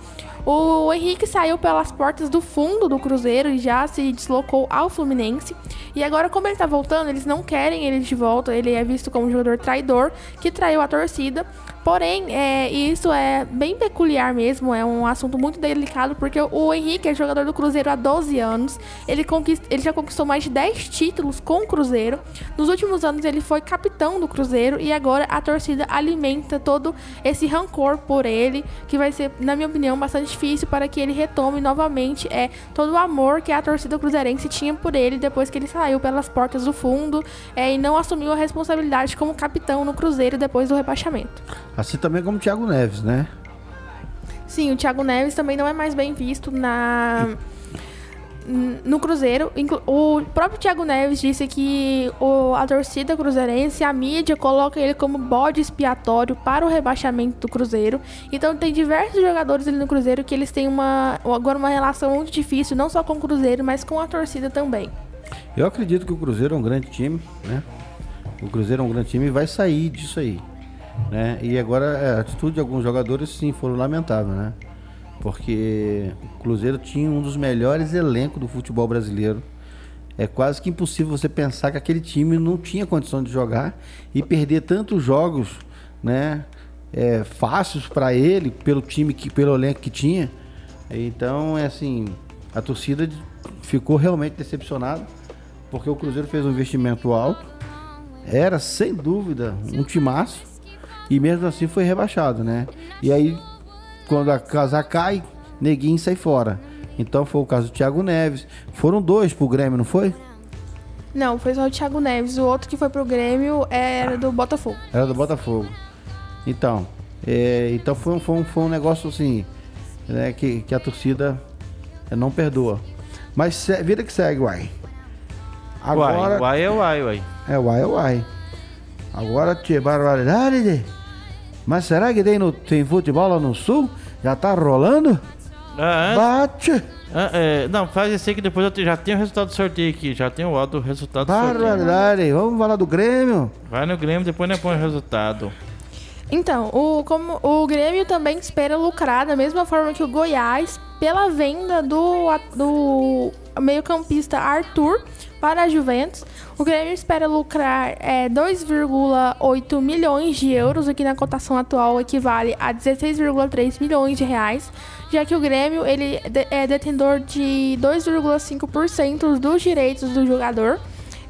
o Henrique saiu pelas portas do fundo do Cruzeiro e já se deslocou ao Fluminense. E agora, como ele tá voltando, eles não querem ele de volta. Ele é visto como um jogador traidor que traiu a torcida. Porém, é, isso é bem peculiar mesmo, é um assunto muito delicado, porque o Henrique é jogador do Cruzeiro há 12 anos, ele, conquist, ele já conquistou mais de 10 títulos com o Cruzeiro. Nos últimos anos ele foi capitão do Cruzeiro e agora a torcida alimenta todo esse rancor por ele, que vai ser, na minha opinião, bastante difícil para que ele retome novamente é, todo o amor que a torcida cruzeirense tinha por ele depois que ele saiu pelas portas do fundo é, e não assumiu a responsabilidade como capitão no Cruzeiro depois do rebaixamento. Assim também como o Thiago Neves, né? Sim, o Thiago Neves também não é mais bem visto na no Cruzeiro. O próprio Thiago Neves disse que o, a torcida cruzeirense, a mídia, coloca ele como bode expiatório para o rebaixamento do Cruzeiro. Então tem diversos jogadores ali no Cruzeiro que eles têm uma, agora uma relação muito difícil, não só com o Cruzeiro, mas com a torcida também. Eu acredito que o Cruzeiro é um grande time, né? O Cruzeiro é um grande time e vai sair disso aí. Né? E agora é, a atitude de alguns jogadores sim foram lamentáveis, né? Porque o Cruzeiro tinha um dos melhores elencos do futebol brasileiro. É quase que impossível você pensar que aquele time não tinha condição de jogar e perder tantos jogos, né? É, fáceis para ele pelo time que pelo elenco que tinha. Então é assim, a torcida ficou realmente decepcionada porque o Cruzeiro fez um investimento alto. Era sem dúvida um timaço e mesmo assim foi rebaixado, né? E aí, quando a casa cai, neguinho sai fora. Então foi o caso do Thiago Neves. Foram dois pro Grêmio, não foi? Não, foi só o Thiago Neves. O outro que foi pro Grêmio era do Botafogo. Era do Botafogo. Então, é, então foi, um, foi, um, foi um negócio assim, né, que, que a torcida não perdoa. Mas vida que segue, uai. Agora, uai, uai é uai, uai. É uai é uai. Agora, tia, barbaridade. Mas será que tem, no, tem futebol lá no sul? Já tá rolando? Ah, Bate! Ah, é, não, faz esse que depois eu já tenho o resultado do sorteio aqui. Já tenho o do resultado do sorteio. Barbaridade! Vamos falar do Grêmio? Vai no Grêmio, depois nós põe o resultado. Então, o, como, o Grêmio também espera lucrar da mesma forma que o Goiás pela venda do, do meio-campista Arthur para a Juventus. O Grêmio espera lucrar é, 2,8 milhões de euros, o que na cotação atual equivale a 16,3 milhões de reais, já que o Grêmio ele é detentor de 2,5% dos direitos do jogador.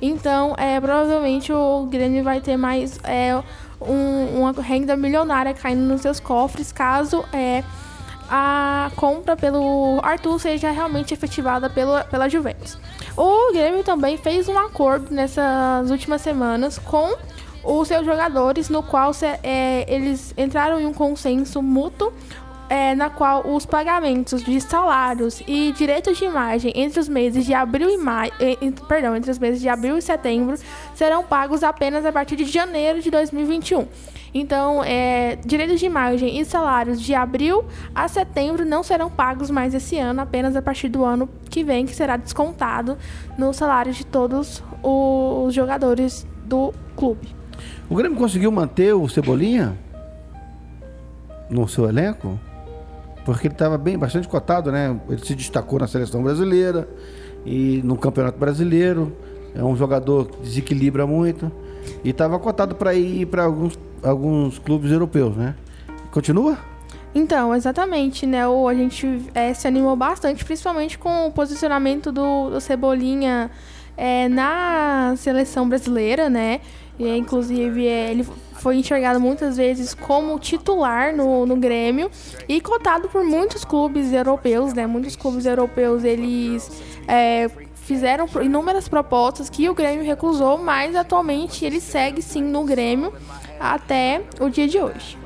Então, é, provavelmente o Grêmio vai ter mais é, um, uma renda milionária caindo nos seus cofres caso é, a compra pelo Arthur seja realmente efetivada pela, pela Juventus. O Grêmio também fez um acordo nessas últimas semanas com os seus jogadores, no qual é, eles entraram em um consenso mútuo é, na qual os pagamentos de salários e direitos de imagem entre os meses de abril e maio, perdão, entre os meses de abril e setembro serão pagos apenas a partir de janeiro de 2021. Então, é, direitos de imagem e salários de abril a setembro não serão pagos mais esse ano, apenas a partir do ano que vem, que será descontado no salário de todos os jogadores do clube. O Grêmio conseguiu manter o Cebolinha no seu elenco? Porque ele estava bem, bastante cotado, né? Ele se destacou na seleção brasileira e no Campeonato Brasileiro. É um jogador que desequilibra muito. E estava cotado para ir para alguns, alguns clubes europeus, né? Continua? Então, exatamente, né? O, a gente é, se animou bastante, principalmente com o posicionamento do, do Cebolinha é, na seleção brasileira, né? E, inclusive, é, ele foi enxergado muitas vezes como titular no, no Grêmio e cotado por muitos clubes europeus, né? Muitos clubes europeus, eles é, fizeram inúmeras propostas que o Grêmio recusou, mas atualmente ele segue sim no Grêmio até o dia de hoje.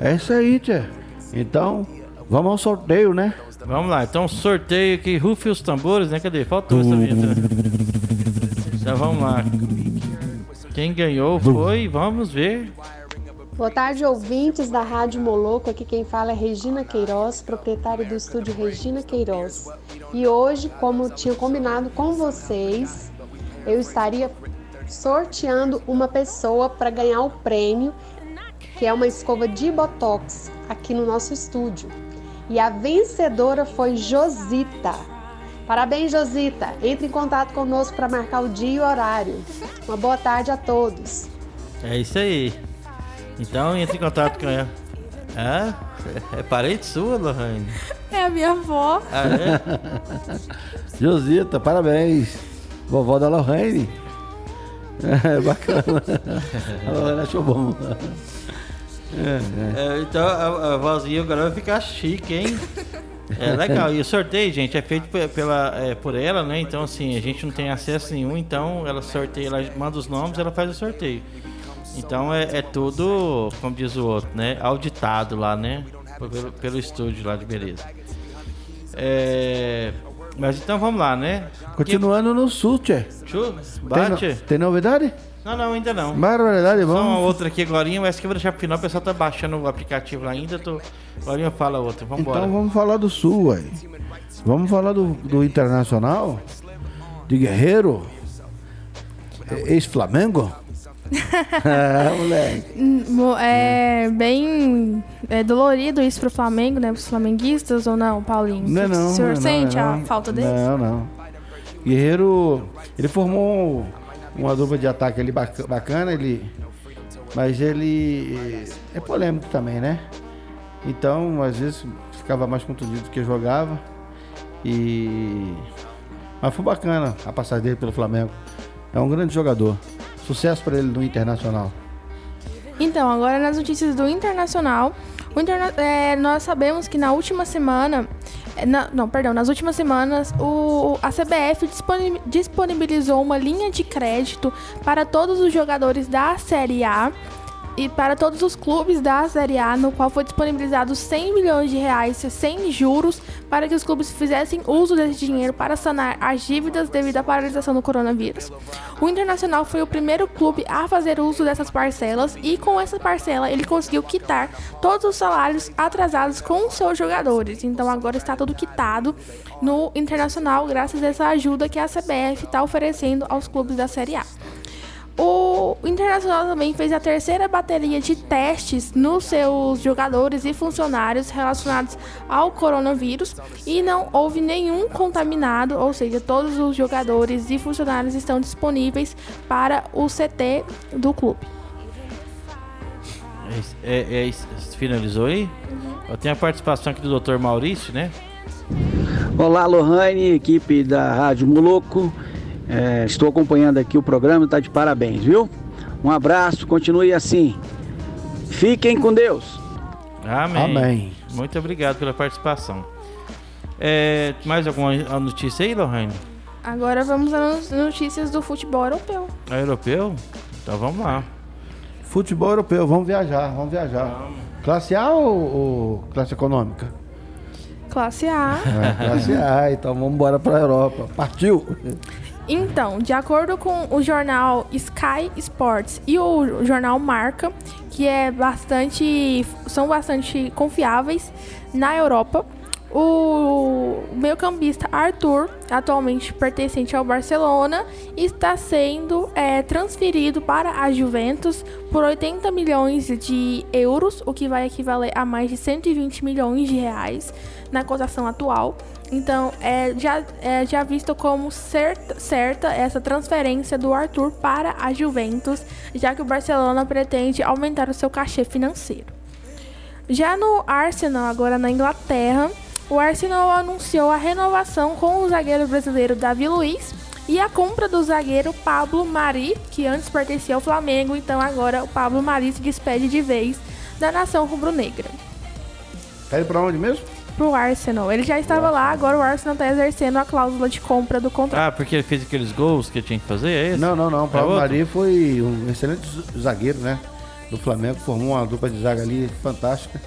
É isso aí, tia. Então, vamos ao sorteio, né? Vamos lá, então sorteio aqui, rufe os tambores, né? Cadê? Faltou essa vinheta. Então vamos lá. Quem ganhou foi, vamos ver. Boa tarde, ouvintes da Rádio Moloco. Aqui quem fala é Regina Queiroz, proprietária do estúdio Regina Queiroz. E hoje, como tinha combinado com vocês, eu estaria sorteando uma pessoa para ganhar o prêmio, que é uma escova de botox aqui no nosso estúdio. E a vencedora foi Josita. Parabéns, Josita. Entre em contato conosco para marcar o dia e o horário. Uma boa tarde a todos. É isso aí. Então entre em contato com ela. Ah, é parente sua, Lohane? É a minha avó. Ah, é? Josita, parabéns. Vovó da Lorraine. É, bacana. A Lorraine achou bom. É, é. É, então a, a vozinha agora vai ficar chique, hein? É legal. E o sorteio, gente, é feito pe- pela, é, por ela, né? Então, assim, a gente não tem acesso nenhum, então ela sorteia, ela manda os nomes, ela faz o sorteio. Então é, é tudo, como diz o outro, né? Auditado lá, né? Pelo, pelo estúdio lá de beleza. É, mas então vamos lá, né? Continuando no sul, tchê. Chu, Tem, bate. no- tem novidade? Não, não, ainda não. Barbaridade, Só uma vamos. outra aqui agora, mas que eu vou deixar pro final, o pessoal tá baixando o aplicativo lá ainda. Tô... Agora eu falo outra, vamos embora. Então vamos falar do sul, aí. Vamos falar do, do Internacional? De Guerreiro? E- Ex-Flamengo? é, moleque. Mo- É bem é dolorido isso pro Flamengo, né? Pros flamenguistas ou não, Paulinho? Não é não. O senhor não é sente não a não. falta deles? Não, não. Guerreiro, ele formou uma dupla de ataque ali bac- bacana, ele, mas ele é polêmico também, né? Então, às vezes ficava mais contundido do que jogava. E mas foi bacana a passagem dele pelo Flamengo. É um grande jogador. Sucesso para ele no Internacional. Então, agora nas notícias do Internacional, é, nós sabemos que na última semana, é, na- não, perdão, nas últimas semanas, o, a CBF disponi- disponibilizou uma linha de crédito para todos os jogadores da Série A e para todos os clubes da Série A, no qual foi disponibilizado 100 milhões de reais sem juros para que os clubes fizessem uso desse dinheiro para sanar as dívidas devido à paralisação do coronavírus. O Internacional foi o primeiro clube a fazer uso dessas parcelas e com essa parcela ele conseguiu quitar todos os salários atrasados com seus jogadores. Então agora está tudo quitado no Internacional graças a essa ajuda que a CBF está oferecendo aos clubes da Série A. O Internacional também fez a terceira bateria de testes nos seus jogadores e funcionários relacionados ao coronavírus e não houve nenhum contaminado, ou seja, todos os jogadores e funcionários estão disponíveis para o CT do clube. É, é, é, finalizou aí? Eu tenho a participação aqui do Dr. Maurício, né? Olá, Lohane, equipe da Rádio Moloco. É, estou acompanhando aqui o programa, está de parabéns, viu? Um abraço, continue assim. Fiquem com Deus. Amém. Amém. Muito obrigado pela participação. É, mais alguma notícia aí, Lohane? Agora vamos às notícias do futebol europeu. É europeu? Então vamos lá. Futebol europeu, vamos viajar, vamos viajar. Classe A ou, ou classe econômica? Classe A. É, classe A, então vamos embora para a Europa. Partiu! Então, de acordo com o jornal Sky Sports e o jornal Marca, que é bastante, são bastante confiáveis na Europa, o meio-campista Arthur, atualmente pertencente ao Barcelona, está sendo é, transferido para a Juventus por 80 milhões de euros, o que vai equivaler a mais de 120 milhões de reais na cotação atual. Então, é já, é já visto como certa, certa essa transferência do Arthur para a Juventus, já que o Barcelona pretende aumentar o seu cachê financeiro. Já no Arsenal, agora na Inglaterra, o Arsenal anunciou a renovação com o zagueiro brasileiro Davi Luiz e a compra do zagueiro Pablo Mari, que antes pertencia ao Flamengo, então agora o Pablo Mari se despede de vez da nação rubro-negra. Tá indo pra onde mesmo? Pro Arsenal. Ele já estava lá, agora o Arsenal está exercendo a cláusula de compra do contrato. Ah, porque ele fez aqueles gols que ele tinha que fazer, é esse? Não, não, não. O Paulo outro? Mari foi um excelente zagueiro, né? Do Flamengo, formou uma dupla de zaga ali fantástica.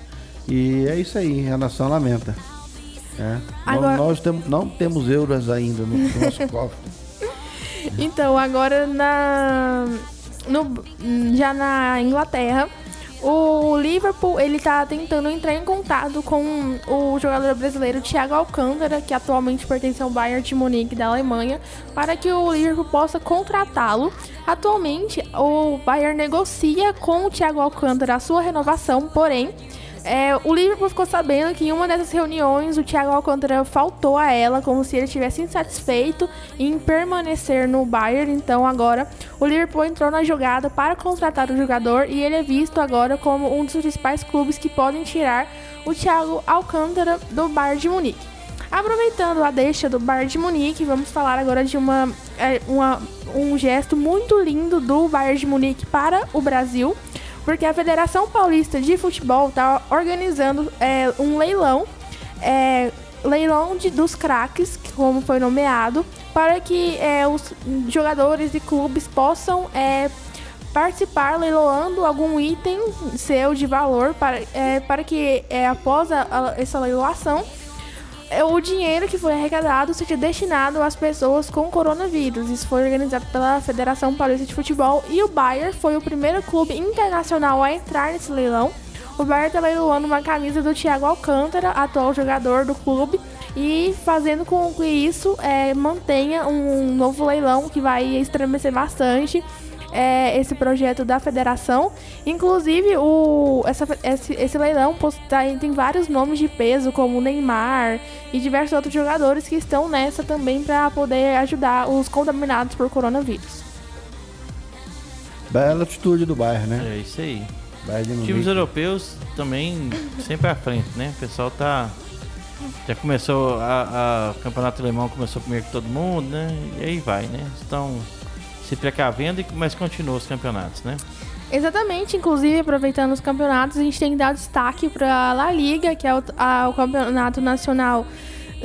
E é isso aí, a nação lamenta. É. Agora- Nós, nós temos, não temos euros ainda no nosso cofre. Então, agora na no, já na Inglaterra, o Liverpool ele tá tentando entrar em contato com o jogador brasileiro Thiago Alcântara, que atualmente pertence ao Bayern de Munique da Alemanha, para que o Liverpool possa contratá-lo. Atualmente, o Bayern negocia com o Thiago Alcântara a sua renovação, porém É, o Liverpool ficou sabendo que em uma dessas reuniões o Thiago Alcântara faltou a ela, como se ele estivesse insatisfeito em permanecer no Bayern. Então agora o Liverpool entrou na jogada para contratar o jogador e ele é visto agora como um dos principais clubes que podem tirar o Thiago Alcântara do Bayern de Munique. Aproveitando a deixa do Bayern de Munique, vamos falar agora de uma, é, uma, um gesto muito lindo do Bayern de Munique para o Brasil porque a Federação Paulista de Futebol está organizando é, um leilão, é, leilão de, dos craques, como foi nomeado, para que é, os jogadores e clubes possam é, participar leiloando algum item seu de valor para, é, para que é, após a, a, essa leiloação o dinheiro que foi arrecadado seja destinado às pessoas com coronavírus. Isso foi organizado pela Federação Paulista de Futebol e o Bayern foi o primeiro clube internacional a entrar nesse leilão. O Bayern está leiloando uma camisa do Thiago Alcântara, atual jogador do clube, e fazendo com que isso é, mantenha um novo leilão que vai estremecer bastante é, esse projeto da federação. Inclusive, o, essa, esse, esse leilão tá, tem vários nomes de peso, como Neymar e diversos outros jogadores que estão nessa também para poder ajudar os contaminados por coronavírus. Bela atitude do Bayern, né? É isso aí. Times europeus também sempre à frente, né? O pessoal tá. Já começou a, a campeonato alemão começou primeiro que todo mundo, né? E aí vai, né? Estão se precavendo, mas continua os campeonatos, né? Exatamente, inclusive aproveitando os campeonatos, a gente tem que dar destaque para a La Liga, que é o, a, o campeonato nacional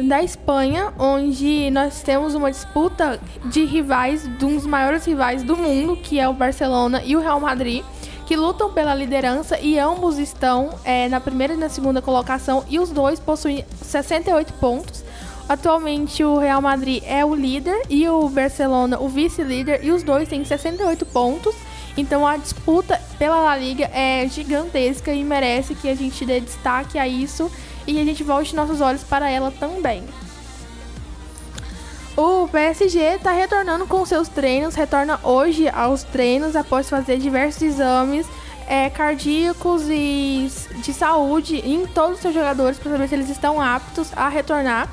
da Espanha, onde nós temos uma disputa de rivais, de um dos maiores rivais do mundo, que é o Barcelona e o Real Madrid, que lutam pela liderança e ambos estão é, na primeira e na segunda colocação e os dois possuem 68 pontos. Atualmente o Real Madrid é o líder e o Barcelona o vice-líder e os dois têm 68 pontos. Então a disputa pela La Liga é gigantesca e merece que a gente dê destaque a isso e a gente volte nossos olhos para ela também. O PSG está retornando com seus treinos, retorna hoje aos treinos após fazer diversos exames é, cardíacos e de saúde em todos os seus jogadores para saber se eles estão aptos a retornar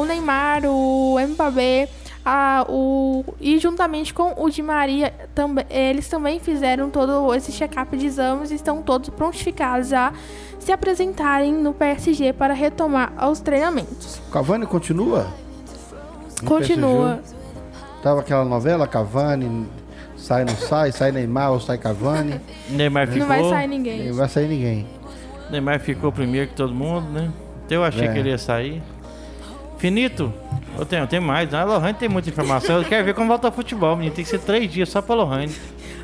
o Neymar, o Mbappé, a, o, e juntamente com o Di Maria, também, eles também fizeram todo esse check-up de exames e estão todos prontificados a se apresentarem no PSG para retomar os treinamentos. Cavani continua? Continua. Tava aquela novela Cavani sai não sai, sai Neymar ou sai Cavani. Neymar ficou. Não vai sair ninguém. Não vai sair ninguém. Neymar ficou primeiro que todo mundo, né? Eu achei é. que ele ia sair. Finito? Eu tenho, tem mais. A Lohane tem muita informação. Eu quero ver como volta o futebol, menino. Tem que ser três dias só pra Lohane.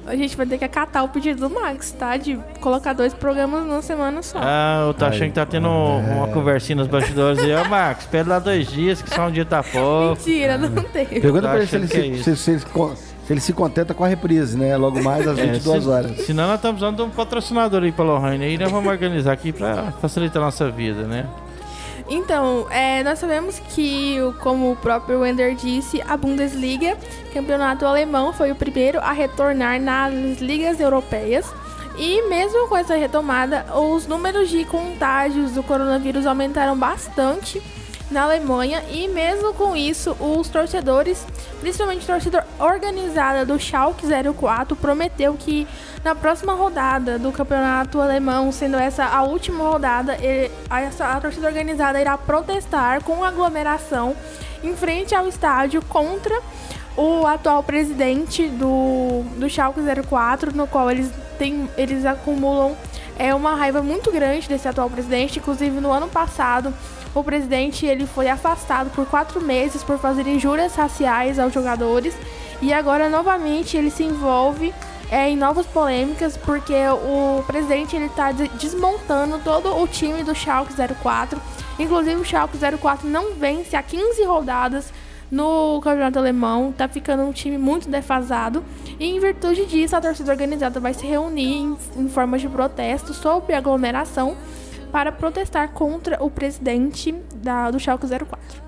A gente vai ter que acatar o pedido do Max, tá? De colocar dois programas numa semana só. Ah, eu tô achando que tá tendo é. uma conversinha nos bastidores e, ó, Max, espera lá dois dias, que só um dia tá pouco. Mentira, não tem. Pergunta pra ele se ele, se, é se, se, ele, se ele se contenta com a reprise, né? Logo mais às 22 é, se, horas. Senão nós estamos usando um patrocinador aí pra Lohane. Aí nós vamos organizar aqui pra facilitar a nossa vida, né? Então, é, nós sabemos que, como o próprio Wender disse, a Bundesliga, campeonato alemão, foi o primeiro a retornar nas ligas europeias. E mesmo com essa retomada, os números de contágios do coronavírus aumentaram bastante na Alemanha e mesmo com isso, os torcedores, principalmente a torcida organizada do Schalke 04, prometeu que na próxima rodada do campeonato alemão, sendo essa a última rodada, a torcida organizada irá protestar com aglomeração em frente ao estádio contra o atual presidente do, do Schalke 04, no qual eles, têm, eles acumulam é, uma raiva muito grande desse atual presidente. Inclusive, no ano passado, o presidente ele foi afastado por quatro meses por fazer injúrias raciais aos jogadores e agora novamente ele se envolve é, em novas polêmicas porque o presidente ele está desmontando todo o time do Schalke 04. Inclusive o Schalke 04 não vence há 15 rodadas no campeonato alemão, tá ficando um time muito defasado. E em virtude disso, a torcida organizada vai se reunir em, em forma de protesto sobre aglomeração para protestar contra o presidente da, do Schalke 04.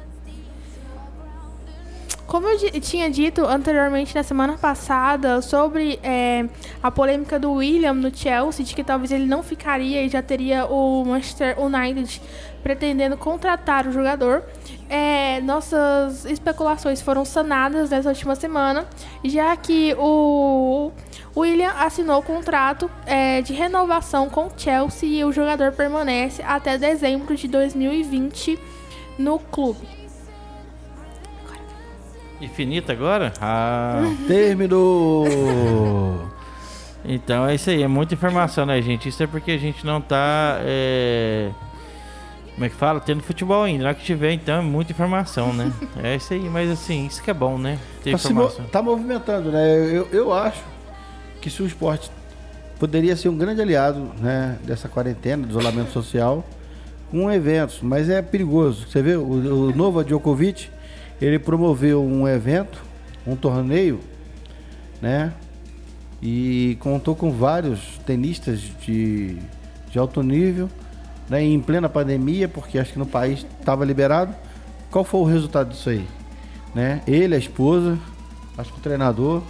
como eu tinha dito anteriormente na semana passada sobre é, a polêmica do William no Chelsea, de que talvez ele não ficaria e já teria o Manchester United pretendendo contratar o jogador, é, nossas especulações foram sanadas nessa última semana, já que o William assinou o contrato é, de renovação com o Chelsea e o jogador permanece até dezembro de 2020 no clube. Infinito agora? Ah. Terminou! Então é isso aí, é muita informação, né, gente? Isso é porque a gente não tá. é, Como é que fala? Tendo futebol ainda. Na hora que tiver, então, é muita informação, né? é isso aí, mas assim, isso que é bom, né? Ter Tá, se mo- informação. tá movimentando, né? Eu, eu acho que se o esporte poderia ser um grande aliado né, dessa quarentena, do isolamento social, com eventos, mas é perigoso. Você vê, o, o novo Djokovic, ele promoveu um evento, um torneio, né? E contou com vários tenistas de, de alto nível, né, em plena pandemia, porque acho que no país estava liberado. Qual foi o resultado disso aí? Né? Ele, a esposa, acho que o treinador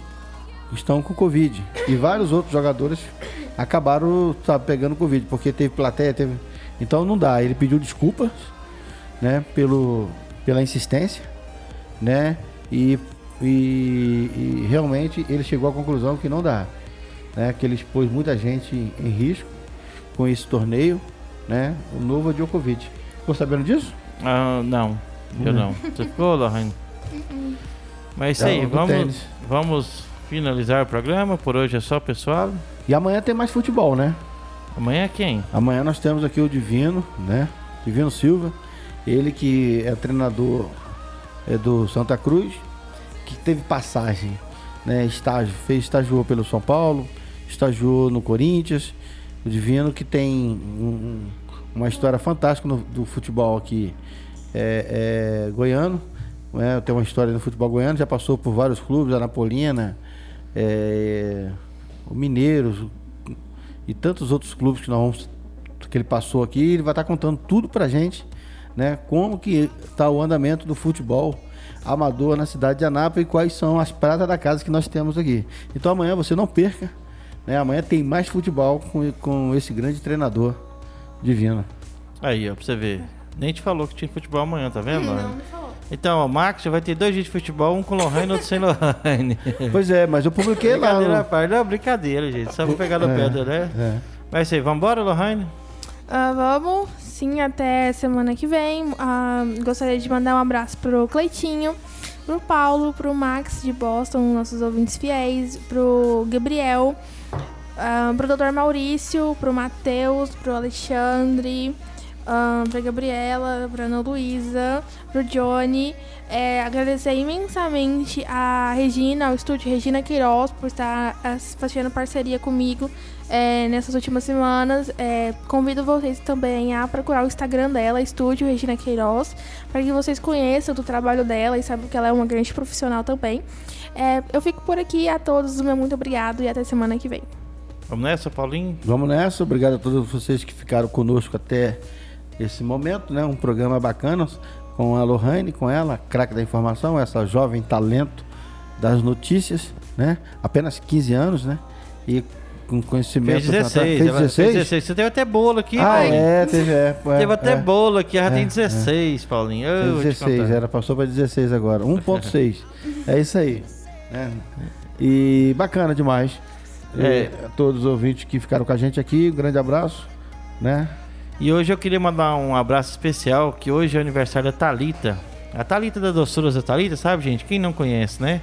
estão com Covid. E vários outros jogadores acabaram sabe, pegando Covid, porque teve plateia, teve. Então não dá. Ele pediu desculpas, né, pelo, pela insistência, né? E, e, e realmente ele chegou à conclusão que não dá. Né, que ele expôs muita gente em risco com esse torneio, né? O novo Djokovic. Ficou sabendo disso? Ah, não, eu não. Você ficou, Lohane? Mas é isso aí, vamos, tênis. vamos finalizar o programa. Por hoje é só, pessoal. E amanhã tem mais futebol, né? Amanhã é quem? Amanhã nós temos aqui o Divino, né? Divino Silva, ele que é treinador é, do Santa Cruz, que teve passagem, né? Estágio, fez estagiou pelo São Paulo, estagiou no Corinthians. O Divino que tem um- um- uma história fantástica no- do futebol aqui é, é, goiano. Né? Tem uma história no futebol goiano, já passou por vários clubes, a Napolina, é, o Mineiros, e tantos outros clubes que nós vamos que ele passou aqui, ele vai estar contando tudo pra gente, né? Como que tá o andamento do futebol amador na cidade de Anápolis e quais são as pratas da casa que nós temos aqui. Então amanhã você não perca, né? Amanhã tem mais futebol com, com esse grande treinador divino. Aí, ó, pra você ver. Nem te falou que tinha futebol amanhã, tá vendo? Não, não falou. Então, ó, o Max já vai ter dois dias de futebol, um com Lohane e outro sem Lohane. Pois é, mas eu publiquei lá. brincadeira, no- rapaz. Não, brincadeira, gente. Só pra pegar no É, pé, do- né? é. Vai ser, vambora, Lohane? Ah, vamos, sim, até semana que vem. Ah, gostaria de mandar um abraço pro Cleitinho, pro Paulo, pro Max de Boston, nossos ouvintes fiéis, pro Gabriel, ah, pro Dr. Maurício, pro Matheus, pro Alexandre, ah, pra Gabriela, pra Ana Luísa, pro Johnny. É, agradecer imensamente a Regina, ao estúdio Regina Queiroz, por estar ah, fazendo parceria comigo é, nessas últimas semanas. É, convido vocês também a procurar o Instagram dela, Estúdio Regina Queiroz, para que vocês conheçam do trabalho dela e saibam que ela é uma grande profissional também. É, eu fico por aqui, a todos, meu muito obrigado e até semana que vem. Vamos nessa, Paulinho? Vamos nessa, obrigado a todos vocês que ficaram conosco até esse momento, né? Um programa bacana com a Lohane, com ela, craque da informação, essa jovem talento das notícias, né? Apenas 15 anos, né? E com conhecimento... Fez 16. Fez ela- 16? 16. Você teve até bolo aqui, Ah, Paulinho. é, teve, é, é, Teve até é. bolo aqui, ela É, tem 16, Paulinho. Eu Tem vou te 16, contar. era, passou para 16 agora. 1.6. é isso aí. né? E bacana demais. É. E a todos os ouvintes que ficaram com a gente aqui, um grande abraço. Né? E hoje eu queria mandar um abraço especial, que hoje é aniversário da Talita. A Talita da Doçuras da Talita, sabe, gente? Quem não conhece, né?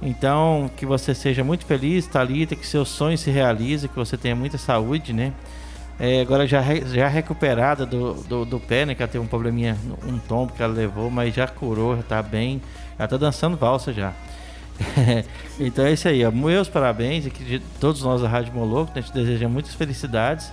Então, que você seja muito feliz, Talita, que seus sonhos se realizem, que você tenha muita saúde, né? É, agora já, já recuperada do, do, do pé, né? Que ela teve um probleminha, um tombo que ela levou, mas já curou, já tá bem. Já tá dançando valsa já. então é isso aí, ó. Meus parabéns aqui de todos nós da Rádio Moloco. A gente deseja muitas felicidades.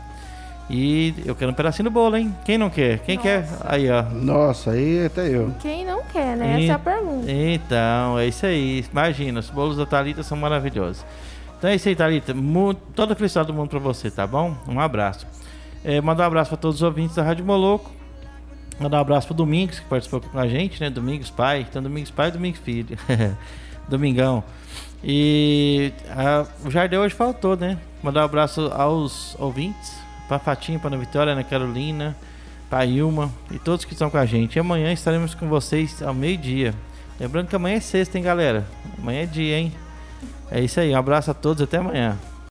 E eu quero um pedacinho do bolo, hein? Quem não quer? Quem quer? Aí, ó. Nossa, aí até eu. Quem não quer, né? Essa é a pergunta. Então, é isso aí. Imagina, os bolos da Thalita são maravilhosos. Então é isso aí, Thalita. Mu- Toda a felicidade do mundo pra você, tá bom? Um abraço. É, mandar um abraço pra todos os ouvintes da Rádio Moloco. Mandar um abraço pro Domingos, que participou aqui com a gente, né? Domingos pai. Então, Domingos pai e Domingos filho. Domingão. E a, o Jardel hoje faltou, né? Mandar um abraço aos ouvintes. Pra Fatinha, pra Ana Vitória, Ana Carolina, pra Ilma e todos que estão com a gente. E amanhã estaremos com vocês ao meio-dia. Lembrando que amanhã é sexta, hein, galera? Amanhã é dia, hein? É isso aí. Um abraço a todos. Até amanhã.